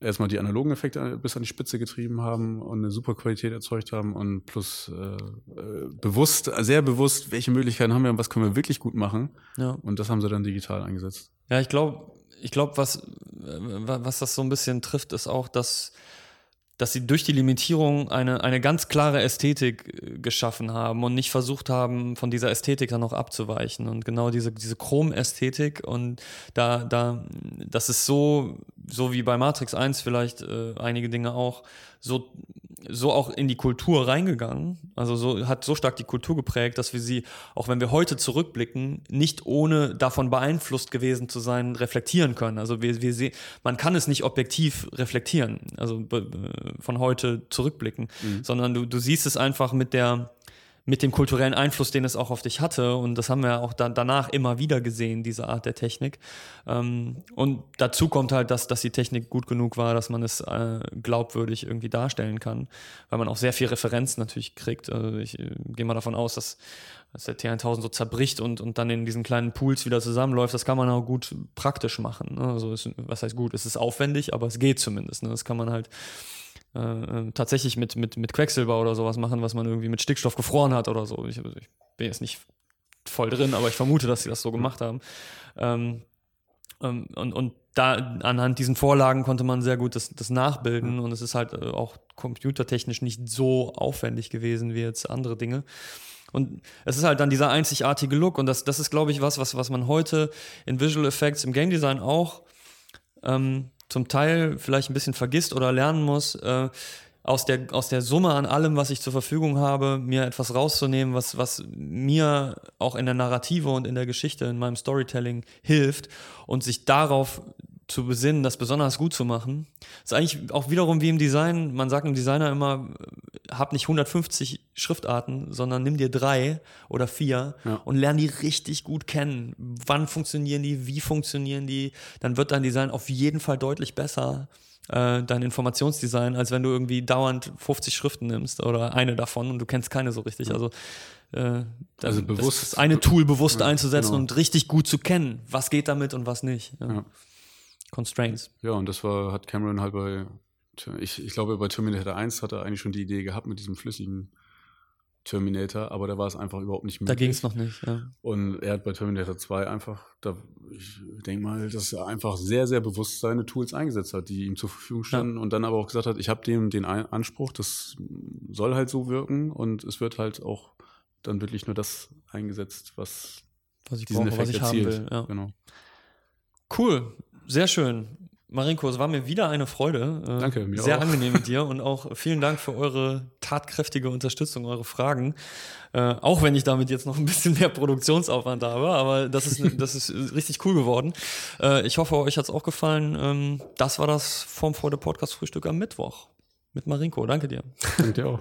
erstmal die analogen Effekte bis an die Spitze getrieben haben und eine super Qualität erzeugt haben und plus äh, äh, bewusst, sehr bewusst, welche Möglichkeiten haben wir und was können wir wirklich gut machen. Ja. Und das haben sie dann digital eingesetzt. Ja, ich glaube, ich glaube, was, was das so ein bisschen trifft, ist auch, dass dass sie durch die Limitierung eine, eine ganz klare Ästhetik äh, geschaffen haben und nicht versucht haben, von dieser Ästhetik dann noch abzuweichen. Und genau diese, diese Chrom-Ästhetik und da, da, das ist so, so wie bei Matrix 1 vielleicht äh, einige Dinge auch, so so auch in die Kultur reingegangen. Also so hat so stark die Kultur geprägt, dass wir sie, auch wenn wir heute zurückblicken, nicht ohne davon beeinflusst gewesen zu sein, reflektieren können. Also wir, wir sehen, man kann es nicht objektiv reflektieren, also von heute zurückblicken, mhm. sondern du, du siehst es einfach mit der mit dem kulturellen Einfluss, den es auch auf dich hatte. Und das haben wir auch dann danach immer wieder gesehen, diese Art der Technik. Ähm, und dazu kommt halt, dass, dass die Technik gut genug war, dass man es äh, glaubwürdig irgendwie darstellen kann, weil man auch sehr viel Referenz natürlich kriegt. Also ich äh, gehe mal davon aus, dass, dass der T1000 so zerbricht und, und dann in diesen kleinen Pools wieder zusammenläuft. Das kann man auch gut praktisch machen. Ne? Also ist, was heißt gut? Es ist aufwendig, aber es geht zumindest. Ne? Das kann man halt äh, tatsächlich mit, mit, mit Quecksilber oder sowas machen, was man irgendwie mit Stickstoff gefroren hat oder so. Ich, ich bin jetzt nicht voll drin, aber ich vermute, dass sie das so gemacht haben. Ähm, ähm, und, und da anhand diesen Vorlagen konnte man sehr gut das, das nachbilden und es ist halt äh, auch computertechnisch nicht so aufwendig gewesen wie jetzt andere Dinge. Und es ist halt dann dieser einzigartige Look und das, das ist, glaube ich, was, was, was man heute in Visual Effects im Game Design auch ähm, zum Teil vielleicht ein bisschen vergisst oder lernen muss, äh, aus der, aus der Summe an allem, was ich zur Verfügung habe, mir etwas rauszunehmen, was, was mir auch in der Narrative und in der Geschichte, in meinem Storytelling hilft und sich darauf zu besinnen, das besonders gut zu machen. Das ist eigentlich auch wiederum wie im Design. Man sagt einem Designer immer, hab nicht 150 Schriftarten, sondern nimm dir drei oder vier ja. und lern die richtig gut kennen. Wann funktionieren die? Wie funktionieren die? Dann wird dein Design auf jeden Fall deutlich besser, äh, dein Informationsdesign, als wenn du irgendwie dauernd 50 Schriften nimmst oder eine davon und du kennst keine so richtig. Also äh, also bewusst das eine Tool bewusst ja, einzusetzen genau. und richtig gut zu kennen, was geht damit und was nicht. Ja. Constraints. Ja, und das war, hat Cameron halt bei, ich, ich glaube, bei Terminator 1 hat er eigentlich schon die Idee gehabt mit diesem flüssigen Terminator, aber da war es einfach überhaupt nicht möglich. Da ging es noch nicht, ja. Und er hat bei Terminator 2 einfach, da, ich denke mal, dass er einfach sehr, sehr bewusst seine Tools eingesetzt hat, die ihm zur Verfügung standen ja. und dann aber auch gesagt hat, ich habe dem den Anspruch, das soll halt so wirken und es wird halt auch dann wirklich nur das eingesetzt, was, was ich diesen brauche, Effekt was ich erzielt. haben will. Ja. Genau. Cool. Sehr schön. Marinko, es war mir wieder eine Freude. Äh, Danke, mir Sehr auch. angenehm mit dir und auch vielen Dank für eure tatkräftige Unterstützung, eure Fragen. Äh, auch wenn ich damit jetzt noch ein bisschen mehr Produktionsaufwand habe, aber das ist, das ist richtig cool geworden. Äh, ich hoffe, euch hat es auch gefallen. Ähm, das war das Formfreude Podcast Frühstück am Mittwoch mit Marinko. Danke dir. Danke dir auch.